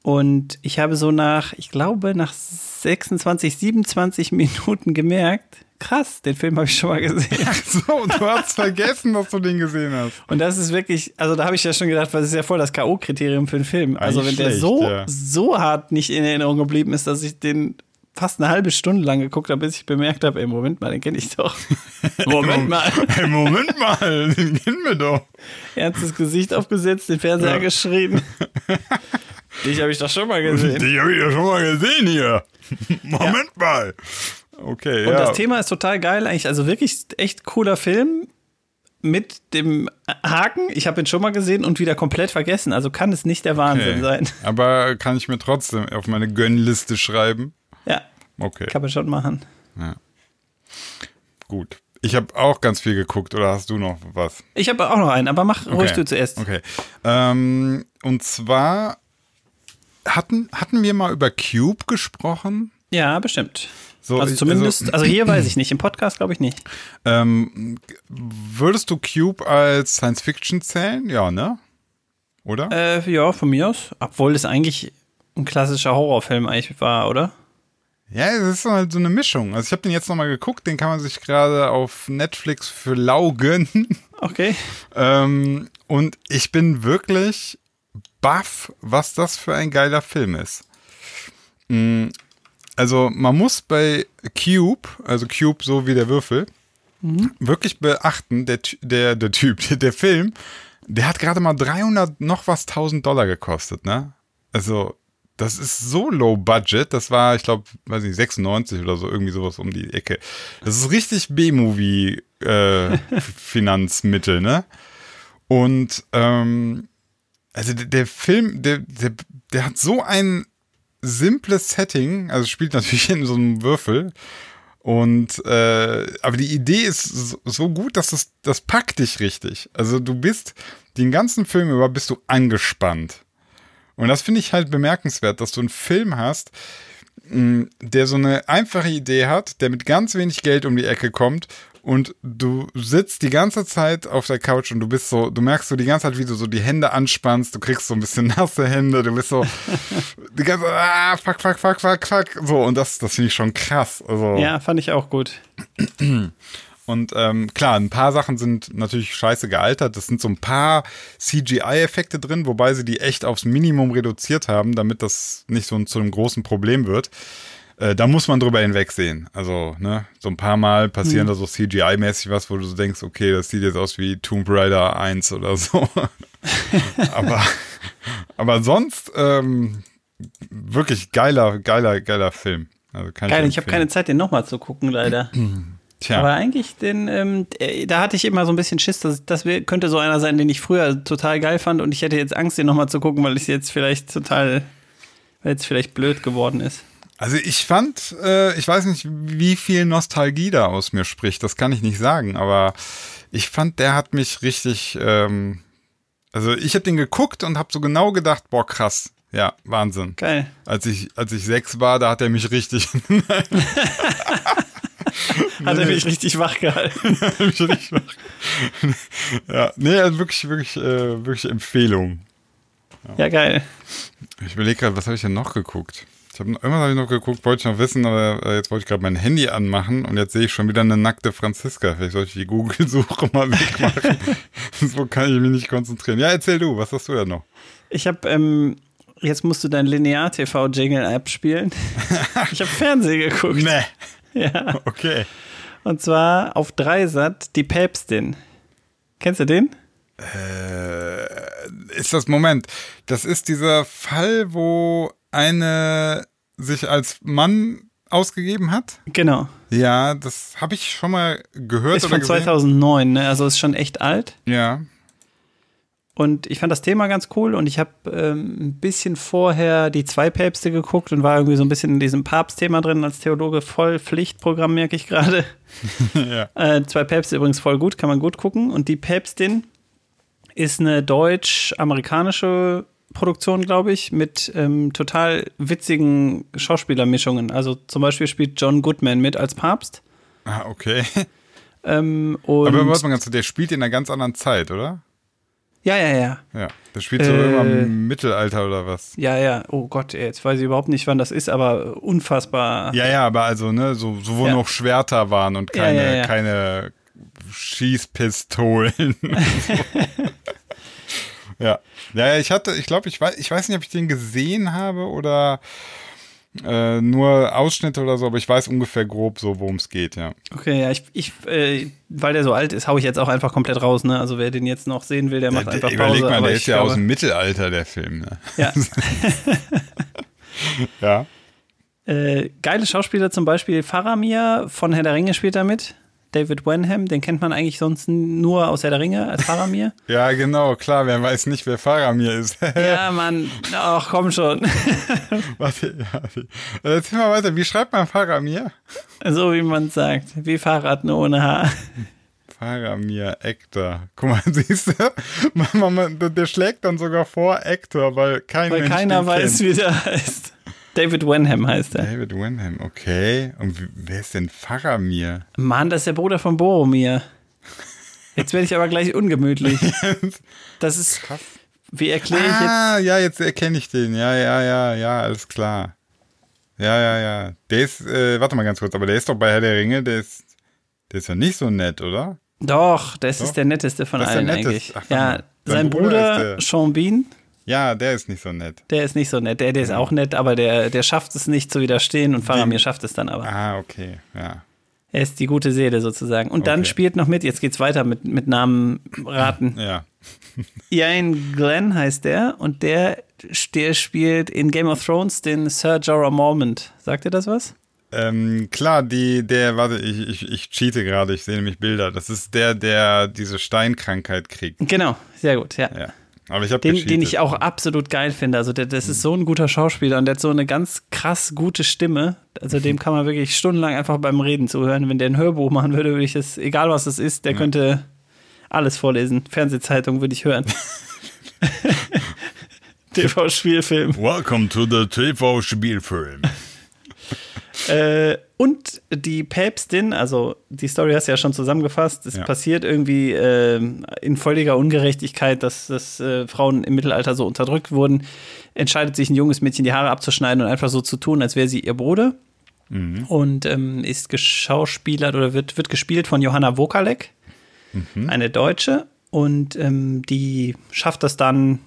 [SPEAKER 2] Und ich habe so nach, ich glaube, nach 26, 27 [laughs] Minuten gemerkt, krass, den Film habe ich schon mal gesehen.
[SPEAKER 3] Ach so, du hast vergessen, dass du den gesehen hast.
[SPEAKER 2] Und das ist wirklich, also da habe ich ja schon gedacht, das ist ja voll das K.O.-Kriterium für einen Film. Also wenn der
[SPEAKER 3] schlecht,
[SPEAKER 2] so,
[SPEAKER 3] ja.
[SPEAKER 2] so hart nicht in Erinnerung geblieben ist, dass ich den fast eine halbe Stunde lang geguckt habe, bis ich bemerkt habe, ey, Moment mal, den kenne ich doch. [laughs] Moment mal.
[SPEAKER 3] Hey, Moment mal, den kennen wir doch.
[SPEAKER 2] Ernstes Gesicht aufgesetzt, den Fernseher geschrieben. [laughs] Dich habe ich doch schon mal gesehen.
[SPEAKER 3] Die habe ich ja schon mal gesehen hier. [laughs] Moment mal. Okay,
[SPEAKER 2] Und
[SPEAKER 3] ja.
[SPEAKER 2] das Thema ist total geil, eigentlich. Also wirklich echt cooler Film mit dem Haken. Ich habe ihn schon mal gesehen und wieder komplett vergessen. Also kann es nicht der Wahnsinn
[SPEAKER 3] okay.
[SPEAKER 2] sein.
[SPEAKER 3] Aber kann ich mir trotzdem auf meine Gönnliste schreiben?
[SPEAKER 2] Ja,
[SPEAKER 3] Okay,
[SPEAKER 2] kann man schon machen.
[SPEAKER 3] gut. Ich habe auch ganz viel geguckt, oder hast du noch was?
[SPEAKER 2] Ich habe auch noch einen, aber mach ruhig
[SPEAKER 3] Okay.
[SPEAKER 2] du zuerst.
[SPEAKER 3] Okay. Ähm, und zwar hatten, hatten wir mal über Cube gesprochen?
[SPEAKER 2] Ja, bestimmt.
[SPEAKER 3] So,
[SPEAKER 2] also
[SPEAKER 3] ich-
[SPEAKER 2] zumindest,
[SPEAKER 3] also-
[SPEAKER 2] also, hier weiß ich [clears throat] nicht, im Podcast glaube ich nicht.
[SPEAKER 3] Ähm, würdest du Cube als Science Fiction zählen? Ja, ne? Oder?
[SPEAKER 2] Äh, ja, von mir aus. Obwohl es eigentlich ein klassischer Horrorfilm eigentlich war, oder?
[SPEAKER 3] Ja, es ist halt so eine Mischung. Also ich habe den jetzt nochmal geguckt, den kann man sich gerade auf Netflix für lau gönnen.
[SPEAKER 2] Okay. [laughs]
[SPEAKER 3] ähm, und ich bin wirklich baff, was das für ein geiler Film ist. Mm, Also man muss bei Cube, also Cube so wie der Würfel, wirklich beachten, der, der, der Typ, [laughs] der Film, der hat gerade mal 300 noch was 1000 Dollar gekostet, ne? Also das ist so low budget, das war, ich glaube, weiß nicht, 96 oder so, irgendwie sowas um die Ecke. Das ist richtig B-Movie äh, [laughs] Finanzmittel, ne? Und ähm, also der, der Film, der, der, der hat so ein simples Setting, also spielt natürlich [laughs] in so einem Würfel. Und äh, aber die Idee ist so, gut, dass das, das packt dich richtig. Also du bist den ganzen Film über bist du angespannt. Und das finde ich halt bemerkenswert, dass du einen Film hast, der so eine einfache Idee hat, der mit ganz wenig Geld um die Ecke kommt und du sitzt die ganze Zeit auf der Couch und du bist so, du merkst so die ganze Zeit, wie du so die Hände anspannst, du kriegst so ein bisschen [laughs] nasse Hände, du bist so [laughs] die ganze ah, fuck, fuck, fuck, fuck, fuck, so und das, das finde ich schon krass. Also,
[SPEAKER 2] Ja, fand ich auch gut. [clears throat]
[SPEAKER 3] und ähm, klar, ein paar Sachen sind natürlich scheiße gealtert. Es sind so ein paar CGI-Effekte drin, wobei sie die echt aufs Minimum reduziert haben, damit das nicht so zu einem großen Problem wird. Äh, da muss man drüber hinwegsehen. Also, ne, so ein paar Mal passieren da so CGI-mäßig was, wo du so denkst, okay, das sieht jetzt aus wie Tomb Raider 1 oder so. [laughs] aber, aber sonst ähm, wirklich geiler, geiler, geiler Film. Also
[SPEAKER 2] Geil, ich habe
[SPEAKER 3] empfehlen.
[SPEAKER 2] keine Zeit, den nochmal zu gucken, leider. [clears throat]
[SPEAKER 3] Tja.
[SPEAKER 2] Aber eigentlich, den, ähm, äh, da hatte ich immer so ein bisschen Schiss, dass das könnte so einer sein, den ich früher total geil fand und ich hätte jetzt Angst, den nochmal zu gucken, weil ich jetzt vielleicht total, weil jetzt vielleicht blöd geworden ist.
[SPEAKER 3] Also ich fand, äh, ich weiß nicht, wie viel Nostalgie da aus mir spricht, das kann ich nicht sagen, aber ich fand, der hat mich richtig, ähm, also ich habe den geguckt und habe so genau gedacht, boah krass, ja, Wahnsinn.
[SPEAKER 2] Geil.
[SPEAKER 3] Als ich, als ich sechs war, da hat er mich richtig, [laughs]
[SPEAKER 2] Hat er mich richtig wach gehalten. [laughs]
[SPEAKER 3] Mich richtig wach. ja, nee, also wirklich, wirklich, äh, wirklich Empfehlung.
[SPEAKER 2] Ja, geil.
[SPEAKER 3] Ich überlege gerade, was habe ich denn noch geguckt? Ich habe irgendwas habe ich noch geguckt, wollte ich noch wissen, aber äh, jetzt wollte ich gerade mein Handy anmachen und jetzt sehe ich schon wieder eine nackte Franziska. Vielleicht sollte ich die Google-Suche [laughs] mal wegmachen. [laughs] so kann ich mich nicht konzentrieren. Ja, erzähl du, was hast du da noch?
[SPEAKER 2] Ich habe, ähm, jetzt musst du dein Linear-TV-Jingle abspielen. ich habe Fernsehen geguckt.
[SPEAKER 3] Nee.
[SPEAKER 2] Ja.
[SPEAKER 3] Okay.
[SPEAKER 2] Und zwar auf Dreisat die Päpstin. Kennst du den?
[SPEAKER 3] Äh, ist das Moment? Das ist dieser Fall, wo eine sich als Mann ausgegeben hat?
[SPEAKER 2] Genau.
[SPEAKER 3] Ja, das habe ich schon mal gehört
[SPEAKER 2] Ist von
[SPEAKER 3] gesehen.
[SPEAKER 2] 2009, ne? also ist schon echt alt.
[SPEAKER 3] Ja.
[SPEAKER 2] Und ich fand das Thema ganz cool und ich habe ähm, ein bisschen vorher die zwei Päpste geguckt und war irgendwie so ein bisschen in diesem Papstthema drin als Theologe. Voll Pflichtprogramm, merke ich gerade. [laughs] [laughs]
[SPEAKER 3] ja.
[SPEAKER 2] Äh, zwei Päpste übrigens voll gut, kann man gut gucken. Und die Päpstin ist eine deutsch-amerikanische Produktion, glaube ich, mit ähm, total witzigen Schauspielermischungen. Also zum Beispiel spielt John Goodman mit als Papst.
[SPEAKER 3] Ah, okay. [laughs]
[SPEAKER 2] Ähm,
[SPEAKER 3] Aber warte mal ganz, der spielt in einer ganz anderen Zeit, oder?
[SPEAKER 2] ja, ja, ja.
[SPEAKER 3] Ja. Der spielt so
[SPEAKER 2] Äh.
[SPEAKER 3] immer im Mittelalter oder was?
[SPEAKER 2] Ja, ja. Oh Gott, ey, jetzt weiß ich überhaupt nicht, wann das ist, aber unfassbar.
[SPEAKER 3] Ja, ja, aber also, ne, so, so wo
[SPEAKER 2] Ja.
[SPEAKER 3] noch Schwerter waren und keine,
[SPEAKER 2] ja, ja.
[SPEAKER 3] keine Schießpistolen. [laughs] ja. Ja, ja, ich hatte, ich glaube, ich weiß, ich weiß nicht, ob ich den gesehen habe oder äh, nur Ausschnitte oder so, aber ich weiß ungefähr grob so, worum es geht, ja.
[SPEAKER 2] Okay, ja, ich, ich äh, weil der so alt ist, hau ich jetzt auch einfach komplett raus, ne? Also wer den jetzt noch sehen will, der macht
[SPEAKER 3] Der-
[SPEAKER 2] einfach
[SPEAKER 3] Überleg
[SPEAKER 2] Pause.
[SPEAKER 3] mal,
[SPEAKER 2] aber
[SPEAKER 3] der ist ja
[SPEAKER 2] glaube,
[SPEAKER 3] aus dem Mittelalter, der Film, ne?
[SPEAKER 2] Ja. [laughs] [laughs]
[SPEAKER 3] Ja.
[SPEAKER 2] Äh, geile Schauspieler zum Beispiel Faramir von Herr der Ringe spielt da mit. David Wenham, den kennt man eigentlich sonst nur aus Herr der Ringe als Faramir. [laughs]
[SPEAKER 3] Ja, genau, klar, wer weiß nicht, wer Faramir ist. [laughs]
[SPEAKER 2] ja, Mann, ach komm schon. [laughs]
[SPEAKER 3] Warte, ja. Erzähl mal weiter, wie schreibt man Faramir?
[SPEAKER 2] so wie man sagt, wie Fahrrad nur ohne Haar.
[SPEAKER 3] Faramir, Ektor. Guck mal, siehst du? Mama, man- der schlägt dann sogar vor Ektor, weil kein
[SPEAKER 2] Weil keiner weiß,
[SPEAKER 3] kennt.
[SPEAKER 2] wie der heißt. David Wenham heißt er.
[SPEAKER 3] David Wenham, okay. Und wer ist denn Faramir?
[SPEAKER 2] Mann, das ist der Bruder von Boromir. Jetzt werde ich aber gleich ungemütlich. [laughs] Das ist. Wie erkläre ich jetzt?
[SPEAKER 3] Ah, ja, jetzt erkenne ich den. Ja, ja, ja, ja, alles klar. Ja, ja, ja. Der ist, äh, warte mal ganz kurz, aber der ist doch bei Herr der Ringe, der ist, der ist ja nicht so nett, oder?
[SPEAKER 2] Doch, das
[SPEAKER 3] Doch.
[SPEAKER 2] ist der netteste von
[SPEAKER 3] Das
[SPEAKER 2] allen eigentlich.
[SPEAKER 3] Ach,
[SPEAKER 2] ja.
[SPEAKER 3] Sein Bruder
[SPEAKER 2] Bruder, Sean Bean,
[SPEAKER 3] Ja, der ist nicht so nett.
[SPEAKER 2] der ist nicht so nett. Der, der ist auch nett, aber der, der schafft es nicht zu widerstehen und Faramir schafft es dann aber.
[SPEAKER 3] Ah, okay, ja.
[SPEAKER 2] Er ist die gute Seele sozusagen. Und dann
[SPEAKER 3] Okay.
[SPEAKER 2] spielt noch mit, jetzt geht's weiter mit, mit Namen raten. [laughs]
[SPEAKER 3] Ja. [laughs]
[SPEAKER 2] Ian Glenn heißt der und der, der spielt in Game of Thrones den Sir Jorah Mormont. Sagt ihr das was?
[SPEAKER 3] Ähm, klar, die, der, warte, ich, ich, ich cheate gerade, ich sehe nämlich Bilder. Das ist der, der diese Steinkrankheit kriegt.
[SPEAKER 2] Genau, sehr gut, ja.
[SPEAKER 3] Ja. Aber ich habe
[SPEAKER 2] Den, den ich auch absolut geil finde. Also, der, das ist so ein guter Schauspieler und der hat so eine ganz krass gute Stimme. Also, dem kann man wirklich stundenlang einfach beim Reden zuhören. Wenn der ein Hörbuch machen würde, würde ich das, egal was es ist, der könnte alles vorlesen. Fernsehzeitung würde ich hören. [laughs] [laughs] TV-Spielfilm.
[SPEAKER 3] Welcome to the TV-Spielfilm.
[SPEAKER 2] Äh, und die Päpstin, also die Story hast du ja schon zusammengefasst, es
[SPEAKER 3] Ja.
[SPEAKER 2] passiert irgendwie ähm, in völliger Ungerechtigkeit, dass, dass äh, Frauen im Mittelalter so unterdrückt wurden, entscheidet sich ein junges Mädchen die Haare abzuschneiden und einfach so zu tun, als wäre sie ihr Bruder. Und ähm, ist geschauspielert oder wird, wird gespielt von Johanna Wokalek, eine Deutsche. Und ähm, die schafft das dann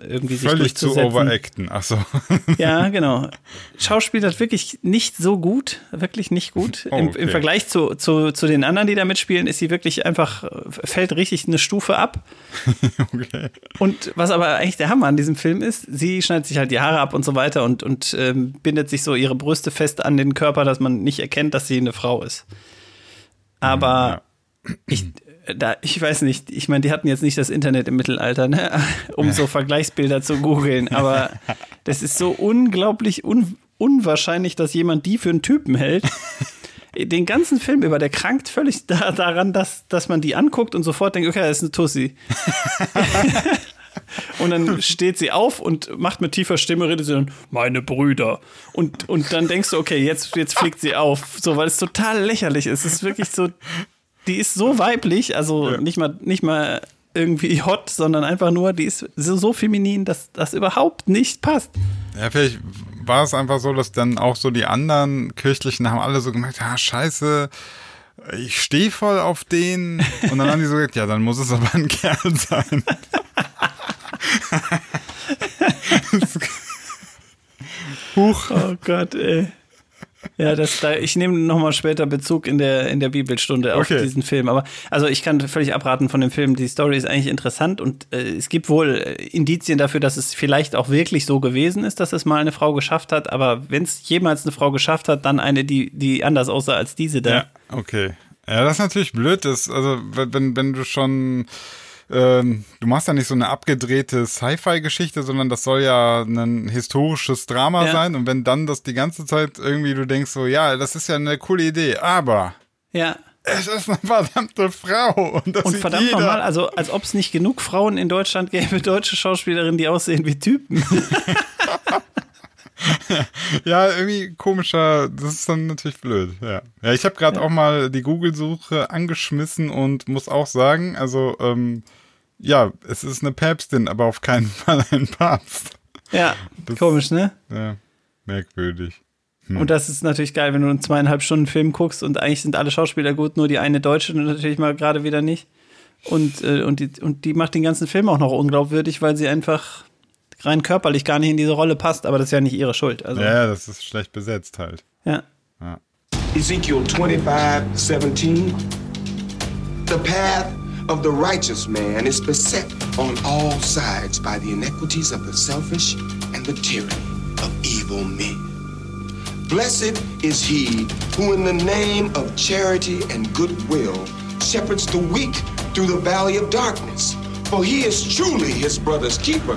[SPEAKER 2] irgendwie sich
[SPEAKER 3] Völlig zu overacten. Ach so. [laughs]
[SPEAKER 2] Ja, genau. Schauspielert wirklich nicht so gut, wirklich nicht gut.
[SPEAKER 3] Oh,
[SPEAKER 2] Im,
[SPEAKER 3] okay.
[SPEAKER 2] Im Vergleich zu, zu, zu den anderen, die da mitspielen, ist sie wirklich einfach, fällt richtig eine Stufe ab. [laughs]
[SPEAKER 3] okay.
[SPEAKER 2] Und was aber eigentlich der Hammer an diesem Film ist, sie schneidet sich halt die Haare ab und so weiter und, und ähm, bindet sich so ihre Brüste fest an den Körper, dass man nicht erkennt, dass sie eine Frau ist. Aber ich, da, ich weiß nicht, ich meine, die hatten jetzt nicht das Internet im Mittelalter, ne? [laughs] um so Vergleichsbilder zu googeln, aber [laughs] das ist so unglaublich un, unwahrscheinlich, dass jemand die für einen Typen hält. [laughs] Den ganzen Film über, der krankt völlig da, daran, dass, dass man die anguckt und sofort denkt, okay, das ist eine Tussi. Und dann steht sie auf und macht mit tiefer Stimme, redet sie dann, meine Brüder. Und, und dann denkst du, okay, jetzt, jetzt fliegt sie auf. So, weil es total lächerlich ist. Es ist wirklich so, die ist so weiblich, also
[SPEAKER 3] Ja.
[SPEAKER 2] nicht mal, nicht mal irgendwie hot, sondern einfach nur, die ist so, so feminin, dass das überhaupt nicht passt.
[SPEAKER 3] Ja, vielleicht war es einfach so, dass dann auch so die anderen Kirchlichen haben alle so gemerkt, ah, scheiße, ich stehe voll auf den. Und dann haben die so gesagt, ja, dann muss es aber ein Kerl sein. [laughs] [laughs] Huch.
[SPEAKER 2] Oh Gott, ey. Ja, das, da, ich nehme nochmal später Bezug in der, in der Bibelstunde auf
[SPEAKER 3] Okay.
[SPEAKER 2] diesen Film. Aber also ich kann völlig abraten von dem Film. Die Story ist eigentlich interessant und äh, es gibt wohl äh, Indizien dafür, dass es vielleicht auch wirklich so gewesen ist, dass es mal eine Frau geschafft hat. Aber wenn es jemals eine Frau geschafft hat, dann eine, die, die anders aussah als diese da.
[SPEAKER 3] Ja, okay. Ja, das ist natürlich blöd. Das, also, wenn, wenn du schon. Ähm, du machst ja nicht so eine abgedrehte Sci-Fi-Geschichte, sondern das soll ja ein historisches Drama
[SPEAKER 2] Ja.
[SPEAKER 3] sein. Und wenn dann das die ganze Zeit irgendwie du denkst so, ja, das ist ja eine coole Idee, aber
[SPEAKER 2] Ja.
[SPEAKER 3] es ist eine verdammte Frau. Und,
[SPEAKER 2] Und verdammt
[SPEAKER 3] jeder.
[SPEAKER 2] nochmal, also als ob es nicht genug Frauen in Deutschland gäbe, deutsche Schauspielerinnen, die aussehen wie Typen. [laughs] [laughs]
[SPEAKER 3] Ja, irgendwie komischer, das ist dann natürlich blöd, ja. Ja, ich habe gerade auch mal die Google-Suche angeschmissen und muss auch sagen, also, ähm, ja, es ist eine Päpstin, aber auf keinen [laughs] Fall ein Papst.
[SPEAKER 2] Ja,
[SPEAKER 3] Das-
[SPEAKER 2] komisch, ne?
[SPEAKER 3] Ja, merkwürdig.
[SPEAKER 2] Und das ist natürlich geil, wenn du einen zweieinhalb Stunden Film guckst und eigentlich sind alle Schauspieler gut, nur die eine Deutsche natürlich mal gerade wieder nicht. Und, äh, und, die, und die macht den ganzen Film auch noch unglaubwürdig, weil sie einfach rein körperlich gar nicht in diese Rolle passt, aber das ist ja nicht ihre Schuld. Also,
[SPEAKER 3] Ja, ja, das ist schlecht besetzt halt.
[SPEAKER 2] ja.
[SPEAKER 8] Ezekiel 25, 17. The path of the righteous man is beset on all sides by the iniquities of the selfish and the tyranny of evil men. Blessed is he who, in the name of charity and goodwill, shepherds the weak through the valley of darkness. For he is truly his brother's keeper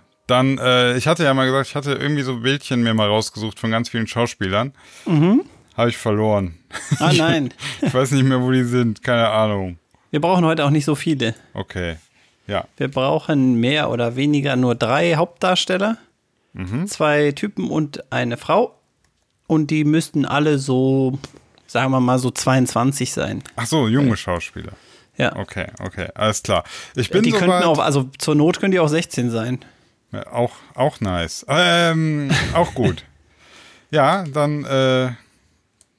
[SPEAKER 3] dann, äh, ich hatte ja mal gesagt, ich hatte irgendwie so Bildchen mir mal rausgesucht von ganz vielen Schauspielern. Mhm. Habe ich verloren.
[SPEAKER 2] Ah nein, [laughs]
[SPEAKER 3] Ich weiß nicht mehr, wo die sind, keine Ahnung.
[SPEAKER 2] wir brauchen heute auch nicht so viele.
[SPEAKER 3] Okay, ja.
[SPEAKER 2] Wir brauchen mehr oder weniger nur drei Hauptdarsteller, zwei Typen und eine Frau. Und die müssten alle so, sagen wir mal, so 22 sein.
[SPEAKER 3] Ach so, junge Schauspieler.
[SPEAKER 2] Ja.
[SPEAKER 3] Okay, okay, alles klar. Ich bin
[SPEAKER 2] die
[SPEAKER 3] soweit.
[SPEAKER 2] könnten auch, also zur Not können die auch 16 sein.
[SPEAKER 3] Ja, auch, auch nice. Ähm, auch gut. [laughs] Ja, dann, äh,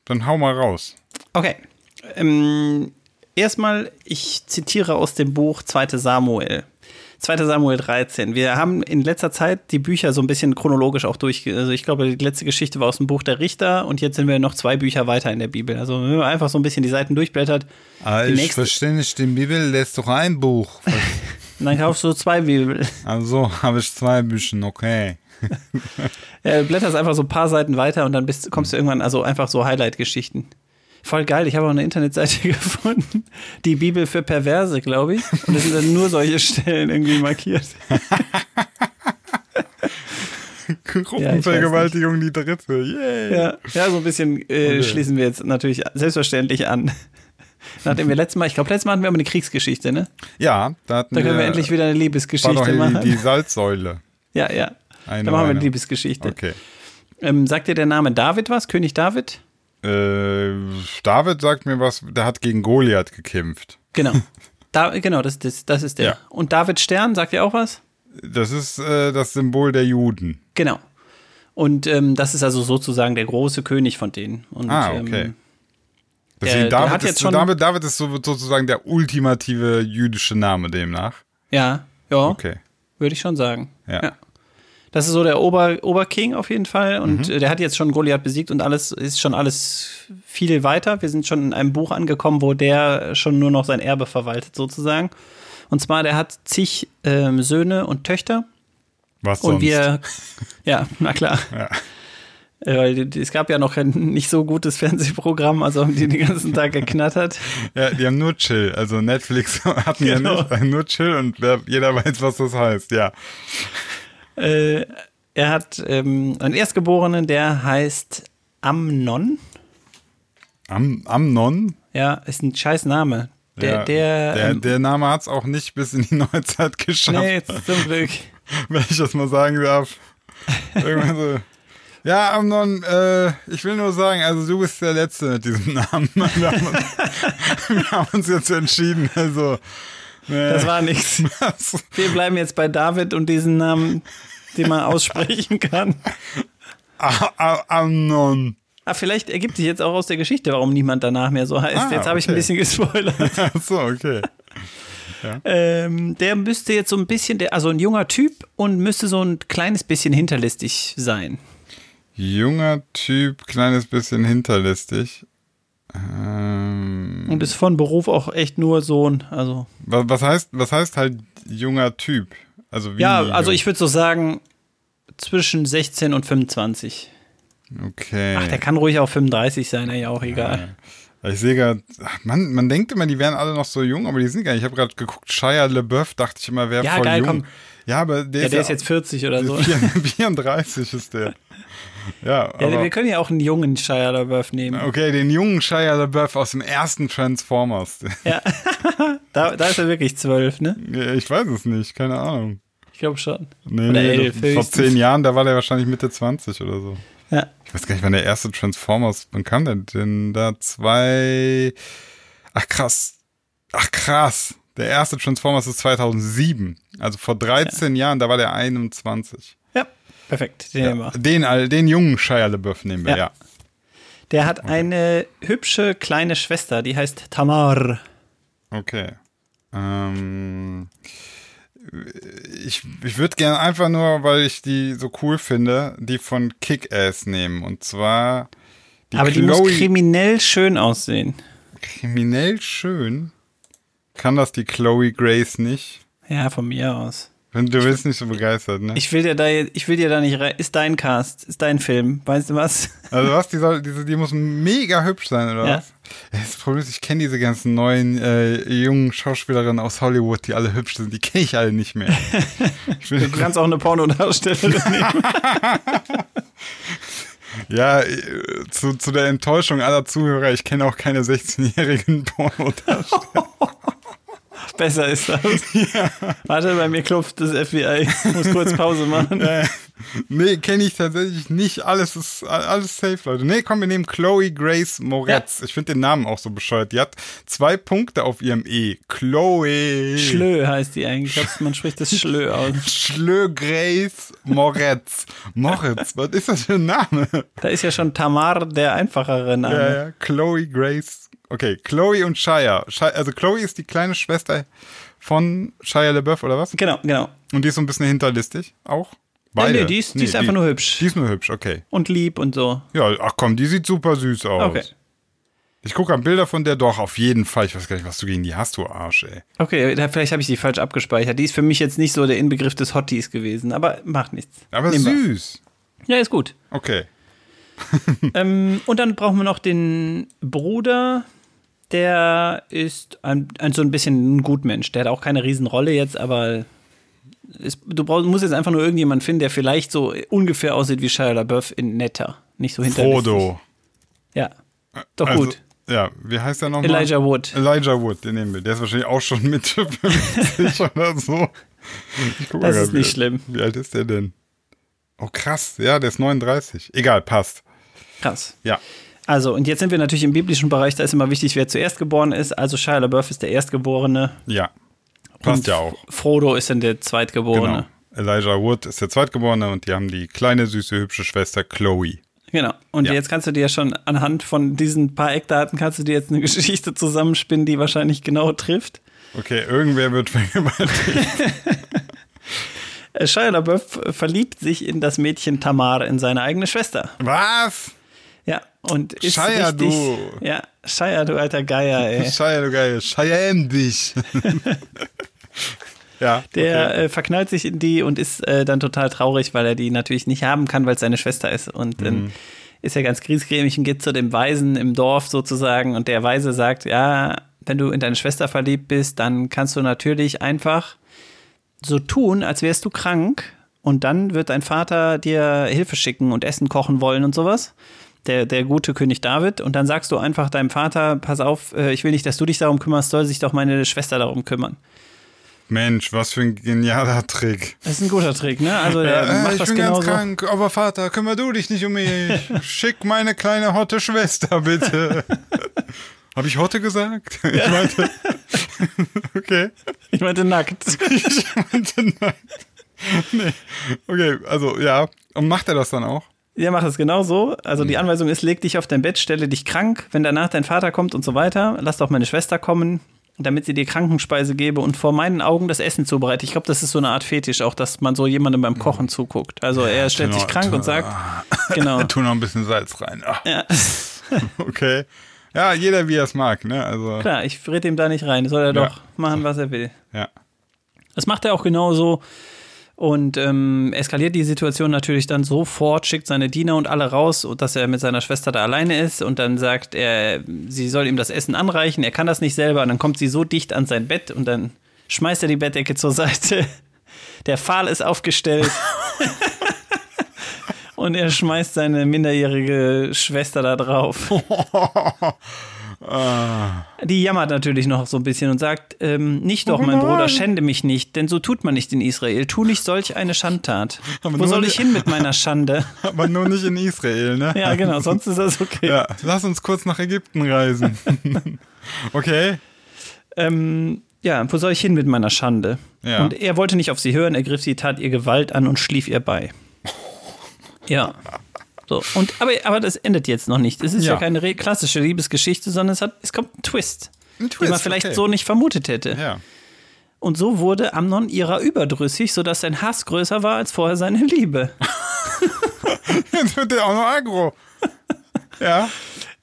[SPEAKER 3] dann hau mal raus.
[SPEAKER 2] Okay. Ähm, erstmal, ich zitiere aus dem Buch 2. Samuel. 2. Samuel 13. Wir haben in letzter Zeit die Bücher so ein bisschen chronologisch auch durch. Also ich glaube, die letzte Geschichte war aus dem Buch der Richter und jetzt sind wir noch zwei Bücher weiter in der Bibel. Also wenn man einfach so ein bisschen die Seiten durchblättert,
[SPEAKER 3] Ah,
[SPEAKER 2] Die nächste-
[SPEAKER 3] verstehe nicht, die Bibel lässt doch ein Buch. [laughs]
[SPEAKER 2] und dann kaufst du zwei Bibel.
[SPEAKER 3] Also habe ich zwei Bücher, okay. [laughs]
[SPEAKER 2] Ja, du blätterst einfach so ein paar Seiten weiter und dann bist, kommst du irgendwann, also einfach so Highlight-Geschichten. Voll geil, ich habe auch eine Internetseite [laughs] gefunden, die Bibel für Perverse, glaube ich. Und es sind dann nur solche Stellen irgendwie markiert. [laughs]
[SPEAKER 3] Gruppenvergewaltigung, die dritte. Yay.
[SPEAKER 2] Ja, ja so ein bisschen äh, schließen wir jetzt natürlich selbstverständlich an. Nachdem wir letztes Mal, ich glaube, letztes Mal hatten wir aber eine Kriegsgeschichte, ne?
[SPEAKER 3] Ja, da hatten
[SPEAKER 2] Da können wir
[SPEAKER 3] wir
[SPEAKER 2] endlich wieder eine
[SPEAKER 3] war doch
[SPEAKER 2] Liebesgeschichte machen.
[SPEAKER 3] die, Salzsäule.
[SPEAKER 2] ja, ja.
[SPEAKER 3] Eine
[SPEAKER 2] da machen wir eine. Liebesgeschichte.
[SPEAKER 3] Okay.
[SPEAKER 2] Ähm, sagt dir der Name David was? König David?
[SPEAKER 3] Äh, David sagt mir was, der hat gegen Goliath gekämpft.
[SPEAKER 2] Genau. [laughs] Da, genau, das, das, das ist der.
[SPEAKER 3] Ja.
[SPEAKER 2] Und David Stern, sagt dir auch was?
[SPEAKER 3] Das ist äh, das Symbol der Juden.
[SPEAKER 2] Genau. Und ähm, das ist also sozusagen der große König von denen. Und,
[SPEAKER 3] Ah, okay.
[SPEAKER 2] Ähm,
[SPEAKER 3] Deswegen
[SPEAKER 2] der
[SPEAKER 3] David,
[SPEAKER 2] hat
[SPEAKER 3] ist,
[SPEAKER 2] jetzt schon-
[SPEAKER 3] David, David ist so, sozusagen der ultimative jüdische Name demnach.
[SPEAKER 2] ja, ja,
[SPEAKER 3] Okay.
[SPEAKER 2] würde ich schon sagen.
[SPEAKER 3] Ja.
[SPEAKER 2] Das ist so der Ober, Oberking auf jeden Fall. Und
[SPEAKER 3] Mhm.
[SPEAKER 2] äh, der hat jetzt schon Goliath besiegt und alles ist schon alles viel weiter. Wir sind schon in einem Buch angekommen, wo der schon nur noch sein Erbe verwaltet, sozusagen. Und zwar, der hat zig ähm, Söhne und Töchter.
[SPEAKER 3] Was sonst?
[SPEAKER 2] Und wir, [laughs] ja, na klar.
[SPEAKER 3] Ja.
[SPEAKER 2] Äh, Weil es gab ja noch ein [laughs] nicht so gutes Fernsehprogramm, also haben die den ganzen Tag [laughs] geknattert.
[SPEAKER 3] Ja, die haben nur Chill. Also Netflix [laughs] hatten ja
[SPEAKER 2] Genau.
[SPEAKER 3] nicht, nur Chill und jeder weiß, was das heißt. Ja.
[SPEAKER 2] Äh, er hat ähm, einen Erstgeborenen, der heißt Amnon.
[SPEAKER 3] Am, Amnon.
[SPEAKER 2] Ja, ist ein scheiß Name. Der,
[SPEAKER 3] ja,
[SPEAKER 2] der,
[SPEAKER 3] der,
[SPEAKER 2] ähm,
[SPEAKER 3] der Name hat's auch nicht bis in die Neuzeit geschafft,
[SPEAKER 2] nee, zum Glück.
[SPEAKER 3] wenn ich das mal sagen darf. Irgendwann so. Ja, Amnon, äh, ich will nur sagen, also du bist der Letzte mit diesem Namen. [laughs] Wir haben uns, wir haben uns jetzt entschieden, also. nee,
[SPEAKER 2] Das war nichts. Wir bleiben jetzt bei David und diesen Namen, den man aussprechen kann.
[SPEAKER 3] Amnon.
[SPEAKER 2] Ah, vielleicht ergibt sich jetzt auch aus der Geschichte, warum niemand danach mehr so heißt.
[SPEAKER 3] Ah,
[SPEAKER 2] jetzt habe ich ein
[SPEAKER 3] okay.
[SPEAKER 2] bisschen gespoilert. [laughs]
[SPEAKER 3] Ach so, okay.
[SPEAKER 2] ähm, der müsste jetzt so ein bisschen, der, also ein junger Typ und müsste so ein kleines bisschen hinterlistig sein.
[SPEAKER 3] Junger Typ, kleines bisschen hinterlistig. Ähm,
[SPEAKER 2] Und ist von Beruf auch echt nur Sohn. Also,
[SPEAKER 3] was, was heißt, was heißt halt junger Typ? Also wie?
[SPEAKER 2] ja, also
[SPEAKER 3] jung?
[SPEAKER 2] ich würde so sagen, zwischen 16 und 25.
[SPEAKER 3] Okay.
[SPEAKER 2] Ach, der kann ruhig auch 35 sein, ja, auch egal.
[SPEAKER 3] Ich sehe gerade, man, man denkt immer, die wären alle noch so jung, aber die sind gar nicht. Ich habe gerade geguckt, Shia LeBeouf, dachte ich immer, wäre
[SPEAKER 2] Ja,
[SPEAKER 3] voll
[SPEAKER 2] geil,
[SPEAKER 3] jung.
[SPEAKER 2] komm.
[SPEAKER 3] Ja, aber der,
[SPEAKER 2] Ja, der
[SPEAKER 3] ist,
[SPEAKER 2] ist jetzt 40 oder [laughs] so.
[SPEAKER 3] 34 ist der. [laughs] [laughs] Ja,
[SPEAKER 2] Ja, wir können ja auch einen jungen Shia LaBeouf nehmen.
[SPEAKER 3] okay, den jungen Shia LeBeouf aus dem ersten Transformers. [laughs]
[SPEAKER 2] Ja. [laughs] da, da ist er wirklich 12, ne?
[SPEAKER 3] ich weiß es nicht, keine Ahnung.
[SPEAKER 2] Ich glaube schon.
[SPEAKER 3] Nee,
[SPEAKER 2] Oder
[SPEAKER 3] nee,
[SPEAKER 2] 11
[SPEAKER 3] vor zehn Jahren, da war der wahrscheinlich Mitte 20 oder so.
[SPEAKER 2] Ja.
[SPEAKER 3] Ich weiß gar nicht, wann der erste Transformers, wann kam der denn da? Zwei, ach krass, ach krass. Der erste Transformers ist 2007. Also vor 13 Jahren, da war der 21.
[SPEAKER 2] Ja, perfekt. Den nehmen wir.
[SPEAKER 3] Den, all- den jungen Shia LeBeouf nehmen wir,
[SPEAKER 2] Ja.
[SPEAKER 3] ja.
[SPEAKER 2] Der hat eine hübsche kleine Schwester, die heißt Tamar.
[SPEAKER 3] Okay. Ähm, ich ich würde gerne einfach nur, weil ich die so cool finde, die von Kick-Ass nehmen. Und zwar die
[SPEAKER 2] Aber die muss
[SPEAKER 3] Chloe-
[SPEAKER 2] kriminell schön aussehen.
[SPEAKER 3] kriminell schön. Kann das die Chloe Grace nicht?
[SPEAKER 2] Ja, von mir aus.
[SPEAKER 3] Wenn du bist nicht so begeistert, ne?
[SPEAKER 2] Ich will dir da, ich will dir da nicht rein. Ist dein Cast, ist dein Film. Weißt du was?
[SPEAKER 3] also was, die, soll, [laughs] die, die muss mega hübsch sein, oder
[SPEAKER 2] Ja.
[SPEAKER 3] was? Das Problem ist, ich kenne diese ganzen neuen äh, jungen Schauspielerinnen aus Hollywood, die alle hübsch sind. Die kenne ich alle nicht mehr. [laughs]
[SPEAKER 2] Du kannst auch eine Pornodarstellerin [laughs] nehmen.
[SPEAKER 3] ja, äh, zu, zu der Enttäuschung aller Zuhörer, ich kenne auch keine 16-jährigen Pornodarsteller. [laughs]
[SPEAKER 2] Besser ist das. Warte, bei mir klopft das FBI. Ich muss kurz Pause machen.
[SPEAKER 3] Äh, nee, kenne ich tatsächlich nicht. Alles ist alles safe, Leute. Nee, komm, wir nehmen Chloe Grace Moretz. Ich finde den Namen auch so bescheuert. Die hat zwei Punkte auf ihrem E. Chloe.
[SPEAKER 2] Schlö heißt die eigentlich. Ich glaub, man spricht das Schlö aus.
[SPEAKER 3] Schlö Grace Moretz. Moritz, was ist das für ein Name?
[SPEAKER 2] Da ist ja schon Tamar der einfachere Name.
[SPEAKER 3] Ja, ja, Chloe Grace. Okay, Chloe und Shia. Shia. Also Chloe ist die kleine Schwester von Shia LeBeouf, oder was?
[SPEAKER 2] Genau, genau.
[SPEAKER 3] Und die ist so ein bisschen hinterlistig auch? Beide?
[SPEAKER 2] nee, die ist- die ist einfach nur hübsch.
[SPEAKER 3] Die ist nur hübsch, okay.
[SPEAKER 2] Und lieb und so.
[SPEAKER 3] Ja, ach komm, die sieht super süß aus.
[SPEAKER 2] Okay.
[SPEAKER 3] Ich gucke an Bilder von der doch, auf jeden Fall. Ich weiß gar nicht, was du gegen die hast, du Arsch, ey.
[SPEAKER 2] Okay, da- vielleicht habe ich die falsch abgespeichert. Die ist für mich jetzt nicht so der Inbegriff des Hotties gewesen, aber macht nichts.
[SPEAKER 3] Aber
[SPEAKER 2] Nehmen wir.
[SPEAKER 3] süß.
[SPEAKER 2] Ja, ist gut.
[SPEAKER 3] Okay. [laughs]
[SPEAKER 2] ähm, und dann brauchen wir noch den Bruder. Der ist ein, ein, so ein bisschen ein Gutmensch. Der hat auch keine Riesenrolle jetzt, aber es, du brauchst, musst jetzt einfach nur irgendjemanden finden, der vielleicht so ungefähr aussieht wie Shia LaBeouf in netter. Nicht so hinterlistig.
[SPEAKER 3] Frodo.
[SPEAKER 2] Ja, doch
[SPEAKER 3] Also,
[SPEAKER 2] gut.
[SPEAKER 3] Ja, wie heißt der nochmal?
[SPEAKER 2] Elijah Wood.
[SPEAKER 3] Elijah Wood, den nehmen wir. Der ist wahrscheinlich auch schon Mitte [laughs] 50 oder so.
[SPEAKER 2] Das ist
[SPEAKER 3] grad,
[SPEAKER 2] nicht
[SPEAKER 3] wie-
[SPEAKER 2] schlimm.
[SPEAKER 3] Wie alt ist der denn? Oh, krass. Ja, der ist 39. Egal, passt.
[SPEAKER 2] Krass.
[SPEAKER 3] Ja.
[SPEAKER 2] Also, und jetzt sind wir natürlich im biblischen Bereich, da ist immer wichtig, wer zuerst geboren ist. Also Shia LaBeouf ist der Erstgeborene.
[SPEAKER 3] Ja. Passt
[SPEAKER 2] und
[SPEAKER 3] ja auch.
[SPEAKER 2] Frodo ist dann der Zweitgeborene.
[SPEAKER 3] Genau. Elijah Wood ist der Zweitgeborene und die haben die kleine, süße, hübsche Schwester Chloe.
[SPEAKER 2] Genau. Und
[SPEAKER 3] Ja.
[SPEAKER 2] jetzt kannst du dir schon anhand von diesen paar Eckdaten kannst du dir jetzt eine [laughs] Geschichte zusammenspinnen, die wahrscheinlich genau trifft.
[SPEAKER 3] Okay, irgendwer wird [laughs] vergewaltigt.
[SPEAKER 2] Shia LaBeouf verliebt sich in das Mädchen Tamar, in seine eigene Schwester.
[SPEAKER 3] Was?
[SPEAKER 2] Ja, und ist
[SPEAKER 3] Shia,
[SPEAKER 2] richtig,
[SPEAKER 3] du.
[SPEAKER 2] Ja, Shia, du alter Geier, ey. [laughs]
[SPEAKER 3] Shia, du geil. Scheiße dich. [laughs] Ja,
[SPEAKER 2] Der
[SPEAKER 3] okay.
[SPEAKER 2] äh, verknallt sich in die und ist äh, dann total traurig, weil er die natürlich nicht haben kann, weil es seine Schwester ist. Und dann
[SPEAKER 3] Mhm.
[SPEAKER 2] ist er ganz griesgrämig und geht zu dem Weisen im Dorf sozusagen. Und der Weise sagt, ja, wenn du in deine Schwester verliebt bist, dann kannst du natürlich einfach so tun, als wärst du krank. Und dann wird dein Vater dir Hilfe schicken und Essen kochen wollen und sowas. Der, der gute König David. Und dann sagst du einfach deinem Vater, pass auf, äh, ich will nicht, dass du dich darum kümmerst, soll sich doch meine Schwester darum kümmern.
[SPEAKER 3] Mensch, was für ein genialer Trick.
[SPEAKER 2] Das ist ein guter Trick, ne? Also der
[SPEAKER 3] Äh,
[SPEAKER 2] macht
[SPEAKER 3] ich
[SPEAKER 2] das
[SPEAKER 3] bin
[SPEAKER 2] genauso.
[SPEAKER 3] ganz krank, aber Vater, kümmer du dich nicht um mich. [laughs] Schick meine kleine hotte Schwester, bitte. [laughs] Habe ich Hotte gesagt? Ich meinte. [laughs] okay.
[SPEAKER 2] Ich meinte nackt.
[SPEAKER 3] Ich meinte nein. Nee. Okay, also ja. Und macht er das dann auch?
[SPEAKER 2] Der macht das genauso. Also die Anweisung ist, leg dich auf dein Bett, stelle dich krank. Wenn danach dein Vater kommt und so weiter, lass doch meine Schwester kommen, damit sie dir Krankenspeise gebe und vor meinen Augen das Essen zubereitet. Ich glaube, das ist so eine Art Fetisch auch, dass man so jemandem beim Kochen zuguckt. Also er stellt sich
[SPEAKER 3] genau.
[SPEAKER 2] krank und sagt, [laughs] genau.
[SPEAKER 3] Tu noch ein bisschen Salz rein. Ah,
[SPEAKER 2] Ja. [laughs]
[SPEAKER 3] okay. Ja, jeder wie er es mag, ne? Also.
[SPEAKER 2] Klar, ich rede ihm da nicht rein. Soll er
[SPEAKER 3] Ja.
[SPEAKER 2] doch machen, was er will.
[SPEAKER 3] Ja.
[SPEAKER 2] Das macht er auch genauso. Und ähm, eskaliert die Situation natürlich dann sofort, schickt seine Diener und alle raus, dass er mit seiner Schwester da alleine ist. Und dann sagt er, sie soll ihm das Essen anreichen. Er kann das nicht selber. Und dann kommt sie so dicht an sein Bett und dann schmeißt er die Bettdecke zur Seite. Der Pfahl ist aufgestellt. [laughs] und er schmeißt seine minderjährige Schwester da drauf. [laughs] Die jammert natürlich noch so ein bisschen und sagt, ähm, nicht doch, mein Bruder, schände mich nicht, denn so tut man nicht in Israel. Tu nicht solch eine Schandtat.
[SPEAKER 3] Aber
[SPEAKER 2] Wo soll ich hin mit meiner Schande? [laughs]
[SPEAKER 3] Aber nur nicht in Israel, ne?
[SPEAKER 2] Ja, genau, sonst ist das okay.
[SPEAKER 3] Ja, lass uns kurz nach Ägypten reisen. [laughs] okay.
[SPEAKER 2] Ähm, ja, wo soll ich hin mit meiner Schande?
[SPEAKER 3] Ja.
[SPEAKER 2] Und er wollte nicht auf sie hören, er griff sie, tat ihr Gewalt an und schlief ihr bei. Ja. So, und, aber, aber das endet jetzt noch nicht. Es ist ja,
[SPEAKER 3] Ja.
[SPEAKER 2] keine klassische Liebesgeschichte, sondern es, hat, es kommt ein Twist,
[SPEAKER 3] Ein
[SPEAKER 2] den man
[SPEAKER 3] Twist,
[SPEAKER 2] vielleicht
[SPEAKER 3] okay.
[SPEAKER 2] so nicht vermutet hätte.
[SPEAKER 3] Ja.
[SPEAKER 2] Und so wurde Amnon ihrer überdrüssig, sodass sein Hass größer war als vorher seine Liebe. [laughs]
[SPEAKER 3] Jetzt wird der auch noch aggro. Ja.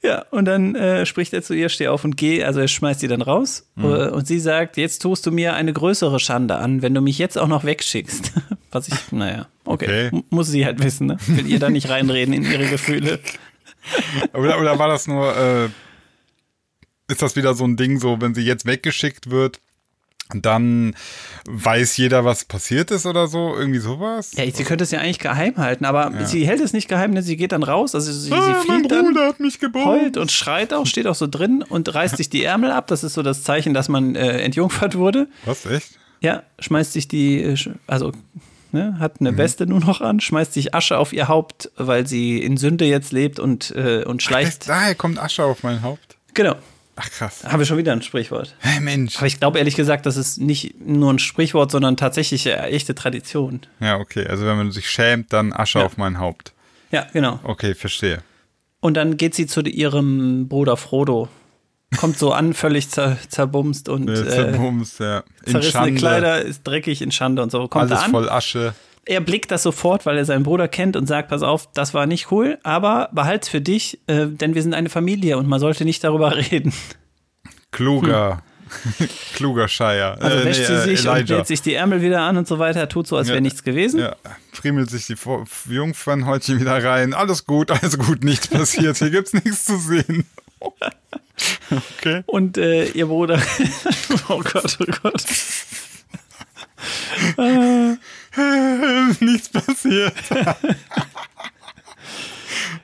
[SPEAKER 2] Ja, und dann äh, spricht er zu ihr, steh auf und geh. Also er schmeißt sie dann raus.
[SPEAKER 3] Mhm.
[SPEAKER 2] Äh, Und sie sagt, jetzt tust du mir eine größere Schande an, wenn du mich jetzt auch noch wegschickst. [laughs] Was ich, naja, okay.
[SPEAKER 3] Okay.
[SPEAKER 2] Muss sie halt wissen, ne? Will ihr da nicht reinreden in ihre Gefühle. [laughs]
[SPEAKER 3] Oder, oder war das nur, äh, ist das wieder so ein Ding, so wenn sie jetzt weggeschickt wird, dann weiß jeder, was passiert ist oder so? Irgendwie sowas?
[SPEAKER 2] Ja, sie könnte es ja eigentlich geheim halten, aber sie hält es nicht geheim, denn sie geht dann raus. Also sie,
[SPEAKER 3] Ah,
[SPEAKER 2] sie
[SPEAKER 3] mein
[SPEAKER 2] fliegt dann. Heult und schreit auch, steht auch so drin und reißt sich die Ärmel ab. Das ist so das Zeichen, dass man äh, entjungfert wurde.
[SPEAKER 3] Was, echt?
[SPEAKER 2] Ja, schmeißt sich die, äh, also ne, hat eine Weste nur noch an, schmeißt sich Asche auf ihr Haupt, weil sie in Sünde jetzt lebt und, äh, und schleicht.
[SPEAKER 3] daher kommt Asche auf mein Haupt.
[SPEAKER 2] Genau,
[SPEAKER 3] Ach krass.
[SPEAKER 2] habe ich schon wieder ein Sprichwort.
[SPEAKER 3] Hey Mensch.
[SPEAKER 2] Aber ich glaube ehrlich gesagt, das ist nicht nur ein Sprichwort, sondern tatsächlich äh, echte Tradition.
[SPEAKER 3] Ja, okay. Also wenn man sich schämt, dann Asche
[SPEAKER 2] Ja.
[SPEAKER 3] auf mein Haupt.
[SPEAKER 2] Ja, genau.
[SPEAKER 3] Okay, verstehe.
[SPEAKER 2] Und dann geht sie zu ihrem Bruder Frodo. Kommt so an, völlig zer, zerbumst und
[SPEAKER 3] Der
[SPEAKER 2] äh,
[SPEAKER 3] Zerbums, ja. In
[SPEAKER 2] zerrissene
[SPEAKER 3] Schande.
[SPEAKER 2] Kleider, ist dreckig in Schande und so. Kommt
[SPEAKER 3] Alles
[SPEAKER 2] an.
[SPEAKER 3] voll Asche.
[SPEAKER 2] Er blickt das sofort, weil er seinen Bruder kennt und sagt, pass auf, das war nicht cool, aber behalt's für dich, äh, denn wir sind eine Familie und man sollte nicht darüber [laughs] reden.
[SPEAKER 3] Kluger. [laughs] Kluger Scheier.
[SPEAKER 2] Hm. Also
[SPEAKER 3] Äh,
[SPEAKER 2] wäscht
[SPEAKER 3] nee,
[SPEAKER 2] sie
[SPEAKER 3] äh,
[SPEAKER 2] sich und
[SPEAKER 3] Elijah.
[SPEAKER 2] lädt sich die Ärmel wieder an und so weiter, tut so, als wäre
[SPEAKER 3] Ja.
[SPEAKER 2] nichts gewesen.
[SPEAKER 3] Ja, friemelt sich die Jungfernhäutchen wieder rein. Alles gut, alles gut, nichts [laughs] passiert. Hier gibt's nichts zu sehen. Okay.
[SPEAKER 2] Und äh, ihr Bruder, oh Gott, oh Gott. [laughs]
[SPEAKER 3] nichts passiert. [laughs]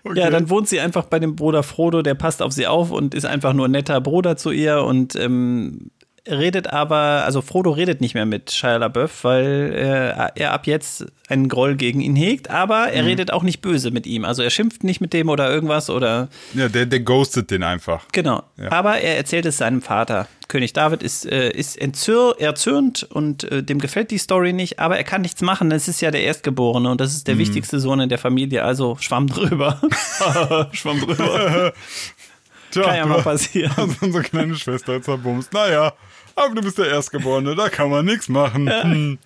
[SPEAKER 3] Okay.
[SPEAKER 2] Ja, dann wohnt sie einfach bei dem Bruder Frodo, der passt auf sie auf und ist einfach nur ein netter Bruder zu ihr und ähm, redet aber, also Frodo redet nicht mehr mit Shia LaBeouf, weil äh, er ab jetzt einen Groll gegen ihn hegt, aber
[SPEAKER 3] Mhm.
[SPEAKER 2] er redet auch nicht böse mit ihm. Also er schimpft nicht mit dem oder irgendwas oder
[SPEAKER 3] Ja, der, der ghostet den einfach.
[SPEAKER 2] genau.
[SPEAKER 3] Ja.
[SPEAKER 2] Aber er erzählt es seinem Vater. König David ist, äh, ist entzür erzürnt und äh, dem gefällt die Story nicht, aber er kann nichts machen. Es ist ja der Erstgeborene und das ist
[SPEAKER 3] Mhm.
[SPEAKER 2] der wichtigste Sohn in der Familie, also schwamm drüber. [laughs] [laughs] schwamm drüber. [laughs]
[SPEAKER 3] Tja,
[SPEAKER 2] Kann ja mal passieren.
[SPEAKER 3] hast unsere kleine Schwester zerbumst. Naja, aber du bist der Erstgeborene, da kann man nichts machen. Hm.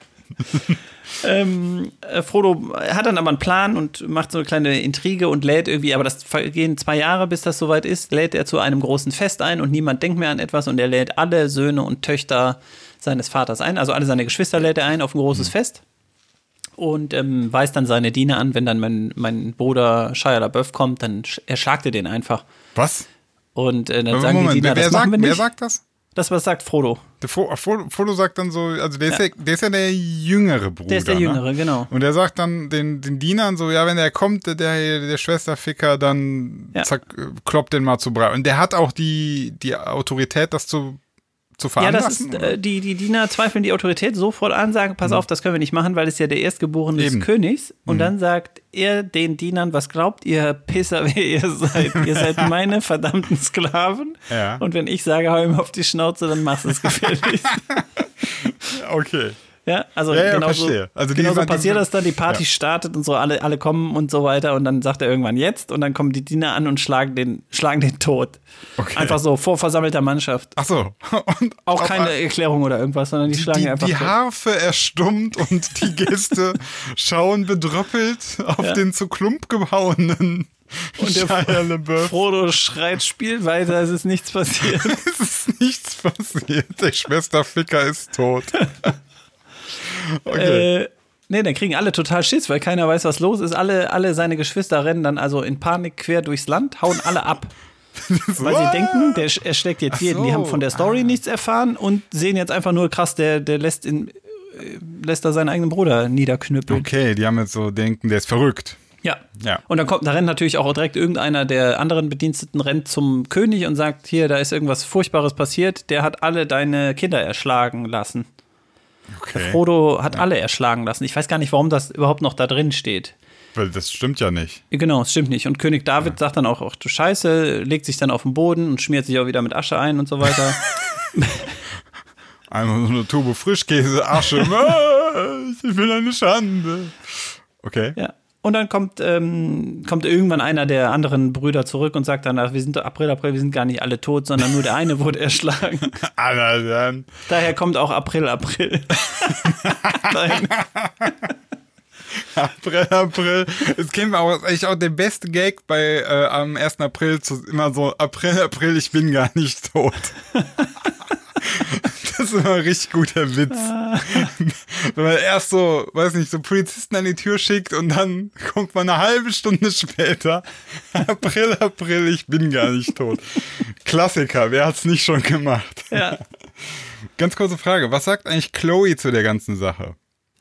[SPEAKER 2] Ähm, äh, Frodo hat dann aber einen Plan und macht so eine kleine Intrige und lädt irgendwie, aber das vergehen zwei Jahre, bis das soweit ist, lädt er zu einem großen Fest ein und niemand denkt mehr an etwas und er lädt alle Söhne und Töchter seines Vaters ein. Also alle seine Geschwister lädt er ein auf ein großes
[SPEAKER 3] Mhm.
[SPEAKER 2] Fest und ähm, weist dann seine Diener an, wenn dann mein, mein Bruder Shia LaBeouf kommt, dann sch- erschlagt er den einfach.
[SPEAKER 3] Was?
[SPEAKER 2] Und äh, dann
[SPEAKER 3] Aber
[SPEAKER 2] sagen
[SPEAKER 3] Moment,
[SPEAKER 2] die Diener,
[SPEAKER 3] wer,
[SPEAKER 2] das
[SPEAKER 3] sagt,
[SPEAKER 2] wir nicht.
[SPEAKER 3] wer sagt das?
[SPEAKER 2] das, was sagt Frodo.
[SPEAKER 3] Der Fro Fro Frodo sagt dann so, also der, Ist ja, der ist ja der jüngere Bruder.
[SPEAKER 2] Der ist der
[SPEAKER 3] ne?
[SPEAKER 2] Jüngere, genau.
[SPEAKER 3] Und er sagt dann den, den Dienern so, ja, wenn der kommt, der, der Schwesterficker, dann
[SPEAKER 2] Ja.
[SPEAKER 3] zack, kloppt den mal zu Brei. Und der hat auch die, die Autorität, das zu, zu
[SPEAKER 2] Ja, das
[SPEAKER 3] veranlassen?
[SPEAKER 2] ist, äh, die, die Diener zweifeln die Autorität sofort an, sagen, pass auf, das können wir nicht machen, weil es ja der Erstgeborene des Königs. Und dann sagt er den Dienern, was glaubt ihr, Pisser, [laughs] wer ihr seid? ihr seid [laughs] meine verdammten Sklaven.
[SPEAKER 3] Ja.
[SPEAKER 2] Und wenn ich sage, hau ihm auf die Schnauze, dann machst du es [laughs] gefährlich.
[SPEAKER 3] okay.
[SPEAKER 2] Ja, also
[SPEAKER 3] Ja, ja,
[SPEAKER 2] genau so,
[SPEAKER 3] verstehe. Also die-
[SPEAKER 2] genau so passiert das dann, die Party
[SPEAKER 3] Ja.
[SPEAKER 2] startet und so, alle, alle kommen und so weiter. Und dann sagt er irgendwann jetzt und dann kommen die Diener an und schlagen den, schlagen den tot.
[SPEAKER 3] Okay.
[SPEAKER 2] Einfach so, vor versammelter Mannschaft.
[SPEAKER 3] Ach so. Und
[SPEAKER 2] Auch keine
[SPEAKER 3] ein-
[SPEAKER 2] Erklärung oder irgendwas, sondern die,
[SPEAKER 3] die,
[SPEAKER 2] schlagen
[SPEAKER 3] die,
[SPEAKER 2] einfach
[SPEAKER 3] die
[SPEAKER 2] tot.
[SPEAKER 3] Harfe erstummt und die Gäste [laughs] schauen bedröppelt auf
[SPEAKER 2] Ja.
[SPEAKER 3] den zu Klump gehauenen
[SPEAKER 2] Und der. Frodo schreit, spiel weiter, es ist nichts passiert. [laughs]
[SPEAKER 3] Es ist nichts passiert. Der Schwesterficker ist tot. [laughs] Okay.
[SPEAKER 2] äh, nee, dann kriegen alle total Schiss, weil keiner weiß, was los ist. Alle, alle seine Geschwister rennen dann also in Panik quer durchs Land, hauen alle ab. [laughs] Weil sie denken, der sch- erschlägt jetzt jeden. Die
[SPEAKER 3] so.
[SPEAKER 2] haben von der Story nichts erfahren und sehen jetzt einfach nur krass, der, der lässt, in, äh, lässt da seinen eigenen Bruder niederknüppeln.
[SPEAKER 3] okay, die haben jetzt so denken, der ist verrückt.
[SPEAKER 2] Ja.
[SPEAKER 3] Ja.
[SPEAKER 2] Und dann kommt, da rennt natürlich auch direkt irgendeiner der anderen Bediensteten rennt zum König und sagt, hier, da ist irgendwas Furchtbares passiert, der hat alle deine Kinder erschlagen lassen.
[SPEAKER 3] Okay.
[SPEAKER 2] Frodo hat alle erschlagen lassen. Ich weiß gar nicht, warum das überhaupt noch da drin steht.
[SPEAKER 3] Weil das stimmt ja nicht.
[SPEAKER 2] Genau, es stimmt nicht. Und König David sagt dann auch, ach du Scheiße, legt sich dann auf den Boden und schmiert sich auch wieder mit Asche ein und so weiter. [laughs]
[SPEAKER 3] Einmal so eine Tube Frischkäse, Asche. [laughs] Ich will eine Schande. Okay.
[SPEAKER 2] ja. Und dann kommt, ähm, kommt irgendwann einer der anderen Brüder zurück und sagt dann, ach, wir sind April, April, wir sind gar nicht alle tot, sondern nur der eine [laughs] wurde erschlagen.
[SPEAKER 3] Alter, dann.
[SPEAKER 2] Daher kommt auch April, April. [laughs]
[SPEAKER 3] April, April. Es käme auch ist eigentlich auch der beste Gag bei äh, am 1. April zu immer so April, April, ich bin gar nicht tot. [laughs] Ist immer ein richtig guter Witz. Wenn man erst so, weiß nicht, so Polizisten an die Tür schickt und dann kommt man eine halbe Stunde später. [laughs] April, April, ich bin gar nicht tot. Klassiker, wer hat's nicht schon gemacht?
[SPEAKER 2] Ja.
[SPEAKER 3] Ganz kurze Frage, was sagt eigentlich Chloe zu der ganzen Sache?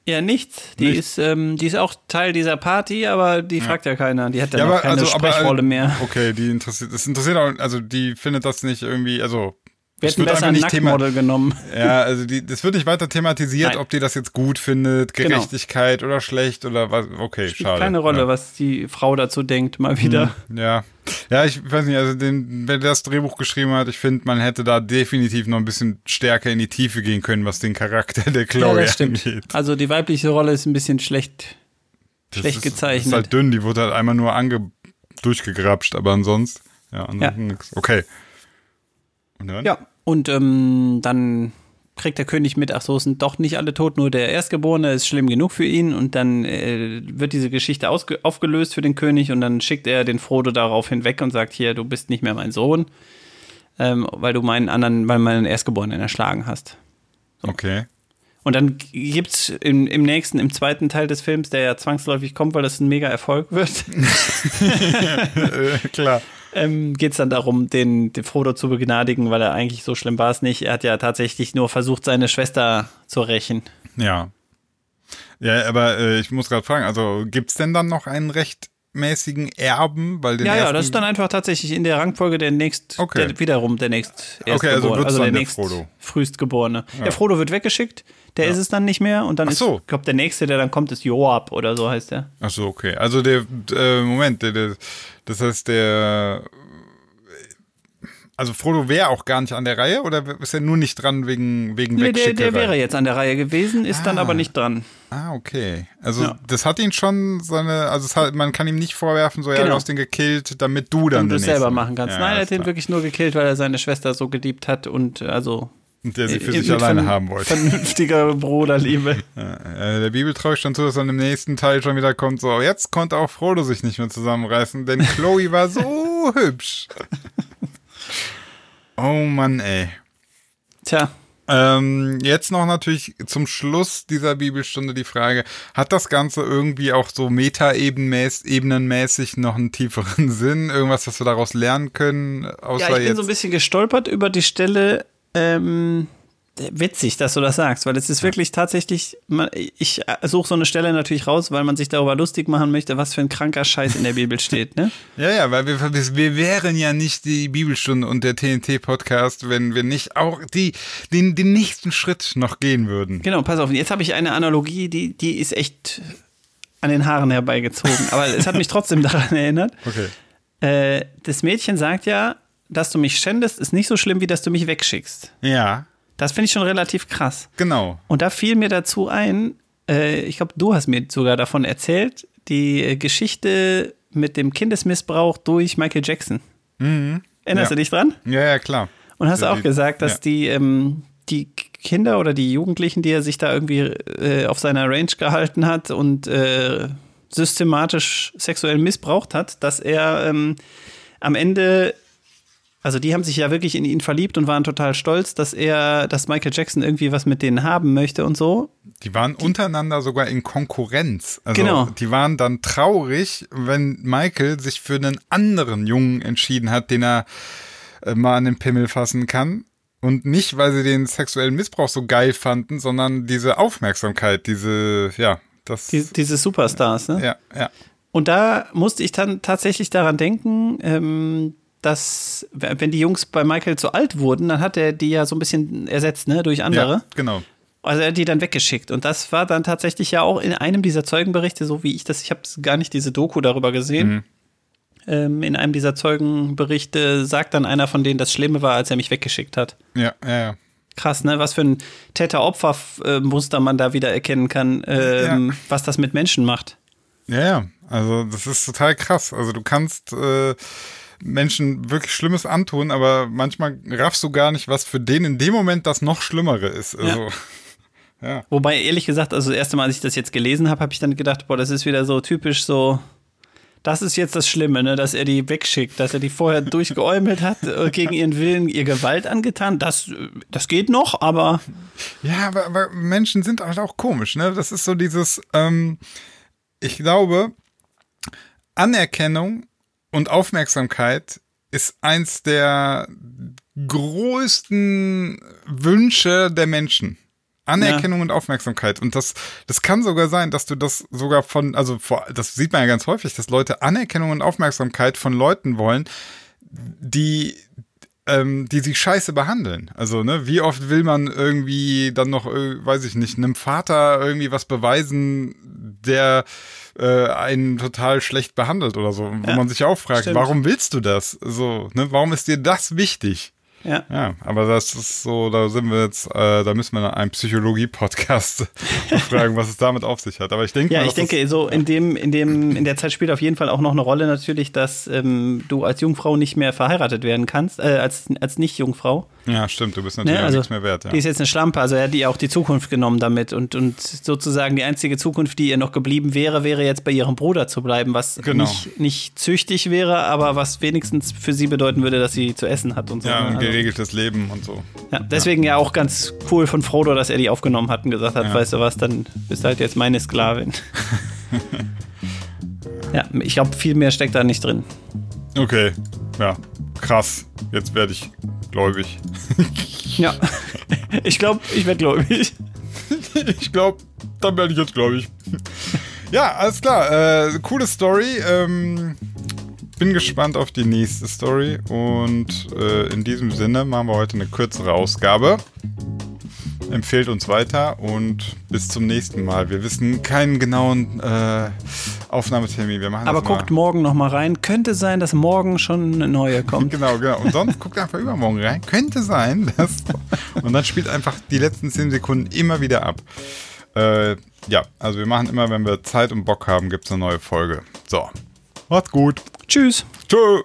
[SPEAKER 2] Ja, nichts. Die,
[SPEAKER 3] Nicht?
[SPEAKER 2] Ist, ähm, die ist auch Teil dieser Party, aber die fragt ja keiner. Die hat dann auch keine
[SPEAKER 3] äh,
[SPEAKER 2] Sprechrolle mehr.
[SPEAKER 3] Okay, die interessiert, das interessiert auch, also die findet das nicht irgendwie, also
[SPEAKER 2] Wir hätten besser
[SPEAKER 3] nicht
[SPEAKER 2] Nacktmodel genommen.
[SPEAKER 3] Ja, also die, das wird nicht weiter thematisiert,
[SPEAKER 2] Nein.
[SPEAKER 3] ob die das jetzt gut findet,
[SPEAKER 2] Genau.
[SPEAKER 3] Gerechtigkeit oder schlecht oder was. Okay,
[SPEAKER 2] Spielt
[SPEAKER 3] schade.
[SPEAKER 2] keine Rolle,
[SPEAKER 3] ja.
[SPEAKER 2] was die Frau dazu denkt, mal wieder.
[SPEAKER 3] Ja. Ja, ich weiß nicht, also den, wer das Drehbuch geschrieben hat, ich finde, man hätte da definitiv noch ein bisschen stärker in die Tiefe gehen können, was den Charakter der
[SPEAKER 2] Ja,
[SPEAKER 3] Chloe
[SPEAKER 2] das stimmt.
[SPEAKER 3] angeht.
[SPEAKER 2] Also die weibliche Rolle ist ein bisschen schlecht,
[SPEAKER 3] Das
[SPEAKER 2] schlecht
[SPEAKER 3] ist,
[SPEAKER 2] gezeichnet.
[SPEAKER 3] Ist halt dünn, die wurde halt einmal nur ange durchgegrapscht, aber ansonsten, ja, ansonsten nix. Okay. Und dann?
[SPEAKER 2] Ja, und ähm, dann kriegt der König mit, ach so, es sind doch nicht alle tot, nur der Erstgeborene ist schlimm genug für ihn und dann äh, wird diese Geschichte aufgelöst für den König und dann schickt er den Frodo darauf hinweg und sagt, hier, du bist nicht mehr mein Sohn, ähm, weil du meinen anderen, weil meinen Erstgeborenen erschlagen hast.
[SPEAKER 3] Okay.
[SPEAKER 2] Und dann gibt's im, im nächsten, im zweiten Teil des Films, der ja zwangsläufig kommt, weil das ein mega Erfolg wird, [laughs]
[SPEAKER 3] äh, klar.
[SPEAKER 2] Ähm, geht es dann darum, den, den Frodo zu begnadigen, weil er eigentlich so schlimm war es nicht. Er hat ja tatsächlich nur versucht, seine Schwester zu rächen.
[SPEAKER 3] Ja. Ja, aber äh, ich muss gerade fragen, also gibt's denn dann noch einen rechtmäßigen Erben? Weil den
[SPEAKER 2] ja, ja, das ist dann einfach tatsächlich in der Rangfolge der nächst,
[SPEAKER 3] Okay.
[SPEAKER 2] der, wiederum der nächst
[SPEAKER 3] Okay, also
[SPEAKER 2] also, der
[SPEAKER 3] der
[SPEAKER 2] nächst
[SPEAKER 3] Frodo.
[SPEAKER 2] frühestgeborene. Der Frodo wird weggeschickt, der ist es dann nicht mehr und dann
[SPEAKER 3] Ach so.
[SPEAKER 2] ist, ich glaube, der nächste, der dann kommt, ist Joab oder so heißt der.
[SPEAKER 3] Ach so, okay. Also der, äh, Moment, der, der, das heißt der, also Frodo wäre auch gar nicht an der Reihe oder ist er nur nicht dran wegen, wegen
[SPEAKER 2] Nee, der, der wäre jetzt an der Reihe gewesen, ist dann aber nicht dran.
[SPEAKER 3] Ah, okay. Also
[SPEAKER 2] Ja.
[SPEAKER 3] das hat ihn schon seine, also hat, man kann ihm nicht vorwerfen, so ja,
[SPEAKER 2] Genau.
[SPEAKER 3] du hast den gekillt, damit du dann
[SPEAKER 2] Und du es selber machen kannst.
[SPEAKER 3] Ja,
[SPEAKER 2] Nein, er hat
[SPEAKER 3] klar.
[SPEAKER 2] wirklich nur gekillt, weil er seine Schwester so geliebt hat und also
[SPEAKER 3] der sie für
[SPEAKER 2] äh,
[SPEAKER 3] sich
[SPEAKER 2] mit
[SPEAKER 3] alleine haben wollte.
[SPEAKER 2] Vernünftiger Bruderliebe. [laughs]
[SPEAKER 3] Äh, der Bibel traue ich schon zu, dass dann im nächsten Teil schon wieder kommt, so, jetzt konnte auch Frodo sich nicht mehr zusammenreißen, denn [laughs] Chloe war so hübsch. Oh Mann, ey.
[SPEAKER 2] Tja,
[SPEAKER 3] Ähm, jetzt noch natürlich zum Schluss dieser Bibelstunde die Frage, hat das Ganze irgendwie auch so meta-ebenenmäßig noch einen tieferen [laughs] Sinn? Irgendwas, was wir daraus lernen können? Außer
[SPEAKER 2] Ja, ich bin
[SPEAKER 3] jetzt
[SPEAKER 2] so ein bisschen gestolpert über die Stelle. Ähm, witzig, dass du das sagst, weil es ist wirklich tatsächlich, ich suche so eine Stelle natürlich raus, weil man sich darüber lustig machen möchte, was für ein kranker Scheiß in der Bibel steht, ne? [laughs]
[SPEAKER 3] Ja, ja, weil wir, wir wären ja nicht die Bibelstunde und der TNT-Podcast, wenn wir nicht auch die, den, den nächsten Schritt noch gehen würden.
[SPEAKER 2] Genau, pass auf, jetzt habe ich eine Analogie, die, die ist echt an den Haaren herbeigezogen, aber es hat mich [laughs] trotzdem daran erinnert.
[SPEAKER 3] Okay.
[SPEAKER 2] Äh, das Mädchen sagt ja, dass du mich schändest, ist nicht so schlimm, wie dass du mich wegschickst.
[SPEAKER 3] Ja,
[SPEAKER 2] Das finde ich schon relativ krass.
[SPEAKER 3] genau.
[SPEAKER 2] Und da fiel mir dazu ein, äh, ich glaube, du hast mir sogar davon erzählt, die äh, Geschichte mit dem Kindesmissbrauch durch Michael Jackson. Erinnerst
[SPEAKER 3] Ja.
[SPEAKER 2] du dich dran?
[SPEAKER 3] Ja, ja, klar.
[SPEAKER 2] Und hast
[SPEAKER 3] Ja,
[SPEAKER 2] auch
[SPEAKER 3] die-
[SPEAKER 2] gesagt, dass
[SPEAKER 3] ja.
[SPEAKER 2] die, ähm, die Kinder oder die Jugendlichen, die er sich da irgendwie äh, auf seiner Range gehalten hat und äh, systematisch sexuell missbraucht hat, dass er ähm, am Ende, also die haben sich ja wirklich in ihn verliebt und waren total stolz, dass er, dass Michael Jackson irgendwie was mit denen haben möchte und so.
[SPEAKER 3] Die waren untereinander sogar in Konkurrenz. Also
[SPEAKER 2] Genau.
[SPEAKER 3] die waren dann traurig, wenn Michael sich für einen anderen Jungen entschieden hat, den er äh, mal an den Pimmel fassen kann. Und nicht, weil sie den sexuellen Missbrauch so geil fanden, sondern diese Aufmerksamkeit, diese, ja, das.
[SPEAKER 2] Die, diese Superstars, ne?
[SPEAKER 3] ja, ja.
[SPEAKER 2] Und da musste ich dann tatsächlich daran denken, ähm, dass, wenn die Jungs bei Michael zu alt wurden, dann hat er die ja so ein bisschen ersetzt, ne, durch andere.
[SPEAKER 3] Ja, genau.
[SPEAKER 2] Also er hat die dann weggeschickt. Und das war dann tatsächlich ja auch in einem dieser Zeugenberichte, so wie ich das, ich habe gar nicht diese Doku darüber gesehen.
[SPEAKER 3] Mhm.
[SPEAKER 2] Ähm, in einem dieser Zeugenberichte sagt dann einer von denen, das Schlimme war, als er mich weggeschickt hat.
[SPEAKER 3] Ja, ja, ja.
[SPEAKER 2] Krass, ne? Was für ein Täter-Opfer-Muster man da wieder erkennen kann, ähm,
[SPEAKER 3] Ja.
[SPEAKER 2] was das mit Menschen macht.
[SPEAKER 3] Ja, ja. Also das ist total krass. Also du kannst äh, Menschen wirklich Schlimmes antun, aber manchmal raffst du gar nicht, was für den in dem Moment das noch Schlimmere ist. Also, [laughs] ja.
[SPEAKER 2] Wobei, ehrlich gesagt, also das erste Mal, als ich das jetzt gelesen habe, habe ich dann gedacht, boah, das ist wieder so typisch so. Das ist jetzt das Schlimme, ne, dass er die wegschickt, dass er die vorher [laughs] durchgeäumelt hat, äh, gegen ihren Willen ihr Gewalt angetan. Das, das geht noch, aber
[SPEAKER 3] Ja, aber, aber Menschen sind halt auch komisch, ne? Das ist so dieses, ähm, ich glaube, Anerkennung und Aufmerksamkeit ist eins der größten Wünsche der Menschen. Anerkennung und Aufmerksamkeit. Und das, das kann sogar sein, dass du das sogar von, also vor, das sieht man ja ganz häufig, dass Leute Anerkennung und Aufmerksamkeit von Leuten wollen, die, ähm, die sich scheiße behandeln. Also, ne, wie oft will man irgendwie dann noch, äh, weiß ich nicht, einem Vater irgendwie was beweisen, der äh, einen total schlecht behandelt oder so, wo
[SPEAKER 2] Ja,
[SPEAKER 3] man sich auch fragt,
[SPEAKER 2] stimmt.
[SPEAKER 3] warum willst du das? So, ne, warum ist dir das wichtig?
[SPEAKER 2] Ja.
[SPEAKER 3] Ja, aber das ist so, da sind wir jetzt, äh, da müssen wir einen Psychologie-Podcast [laughs] fragen, was es damit auf sich hat. Aber ich denke
[SPEAKER 2] Ja,
[SPEAKER 3] mal,
[SPEAKER 2] ich denke, so in dem, in dem, in der Zeit spielt auf jeden Fall auch noch eine Rolle natürlich, dass ähm, du als Jungfrau nicht mehr verheiratet werden kannst, äh, als, als Nicht-Jungfrau.
[SPEAKER 3] das, ja, stimmt, du bist natürlich
[SPEAKER 2] Ne, also,
[SPEAKER 3] nichts mehr wert. Ja.
[SPEAKER 2] Die ist jetzt eine Schlampe, also er hat ihr auch die Zukunft genommen damit und, und sozusagen die einzige Zukunft, die ihr noch geblieben wäre, wäre jetzt bei ihrem Bruder zu bleiben, was
[SPEAKER 3] Genau.
[SPEAKER 2] nicht, nicht züchtig wäre, aber was wenigstens für sie bedeuten würde, dass sie zu essen hat und so.
[SPEAKER 3] ja,
[SPEAKER 2] ne?
[SPEAKER 3] ein
[SPEAKER 2] Also,
[SPEAKER 3] geregeltes Leben und so.
[SPEAKER 2] ja, deswegen ja. auch ganz cool von Frodo, dass er die aufgenommen hat und gesagt hat,
[SPEAKER 3] Ja.
[SPEAKER 2] weißt du was, dann bist du halt jetzt meine Sklavin. [laughs] ja, ich glaube, viel mehr steckt da nicht drin.
[SPEAKER 3] Okay, ja, krass. Jetzt werde ich gläubig. [laughs]
[SPEAKER 2] Ja, ich glaube, ich werde gläubig. [laughs]
[SPEAKER 3] ich glaube, dann werde ich jetzt gläubig. ja, alles klar. Äh, coole Story. Ähm, bin gespannt auf die nächste Story. Und äh, in diesem Sinne machen wir heute eine kürzere Ausgabe. Empfehlt uns weiter und bis zum nächsten Mal. Wir wissen keinen genauen äh, Aufnahmetermin. Wir machen
[SPEAKER 2] Aber
[SPEAKER 3] das mal.
[SPEAKER 2] guckt morgen noch mal rein. Könnte sein, dass morgen schon eine neue [laughs] kommt.
[SPEAKER 3] Genau, genau. Und sonst guckt einfach übermorgen rein. Könnte sein, dass. [laughs] Und dann spielt einfach die letzten 10 Sekunden immer wieder ab. Äh, ja, also wir machen immer, wenn wir Zeit und Bock haben, gibt es eine neue Folge. So. Macht's gut.
[SPEAKER 2] Tschüss.
[SPEAKER 3] Tschö.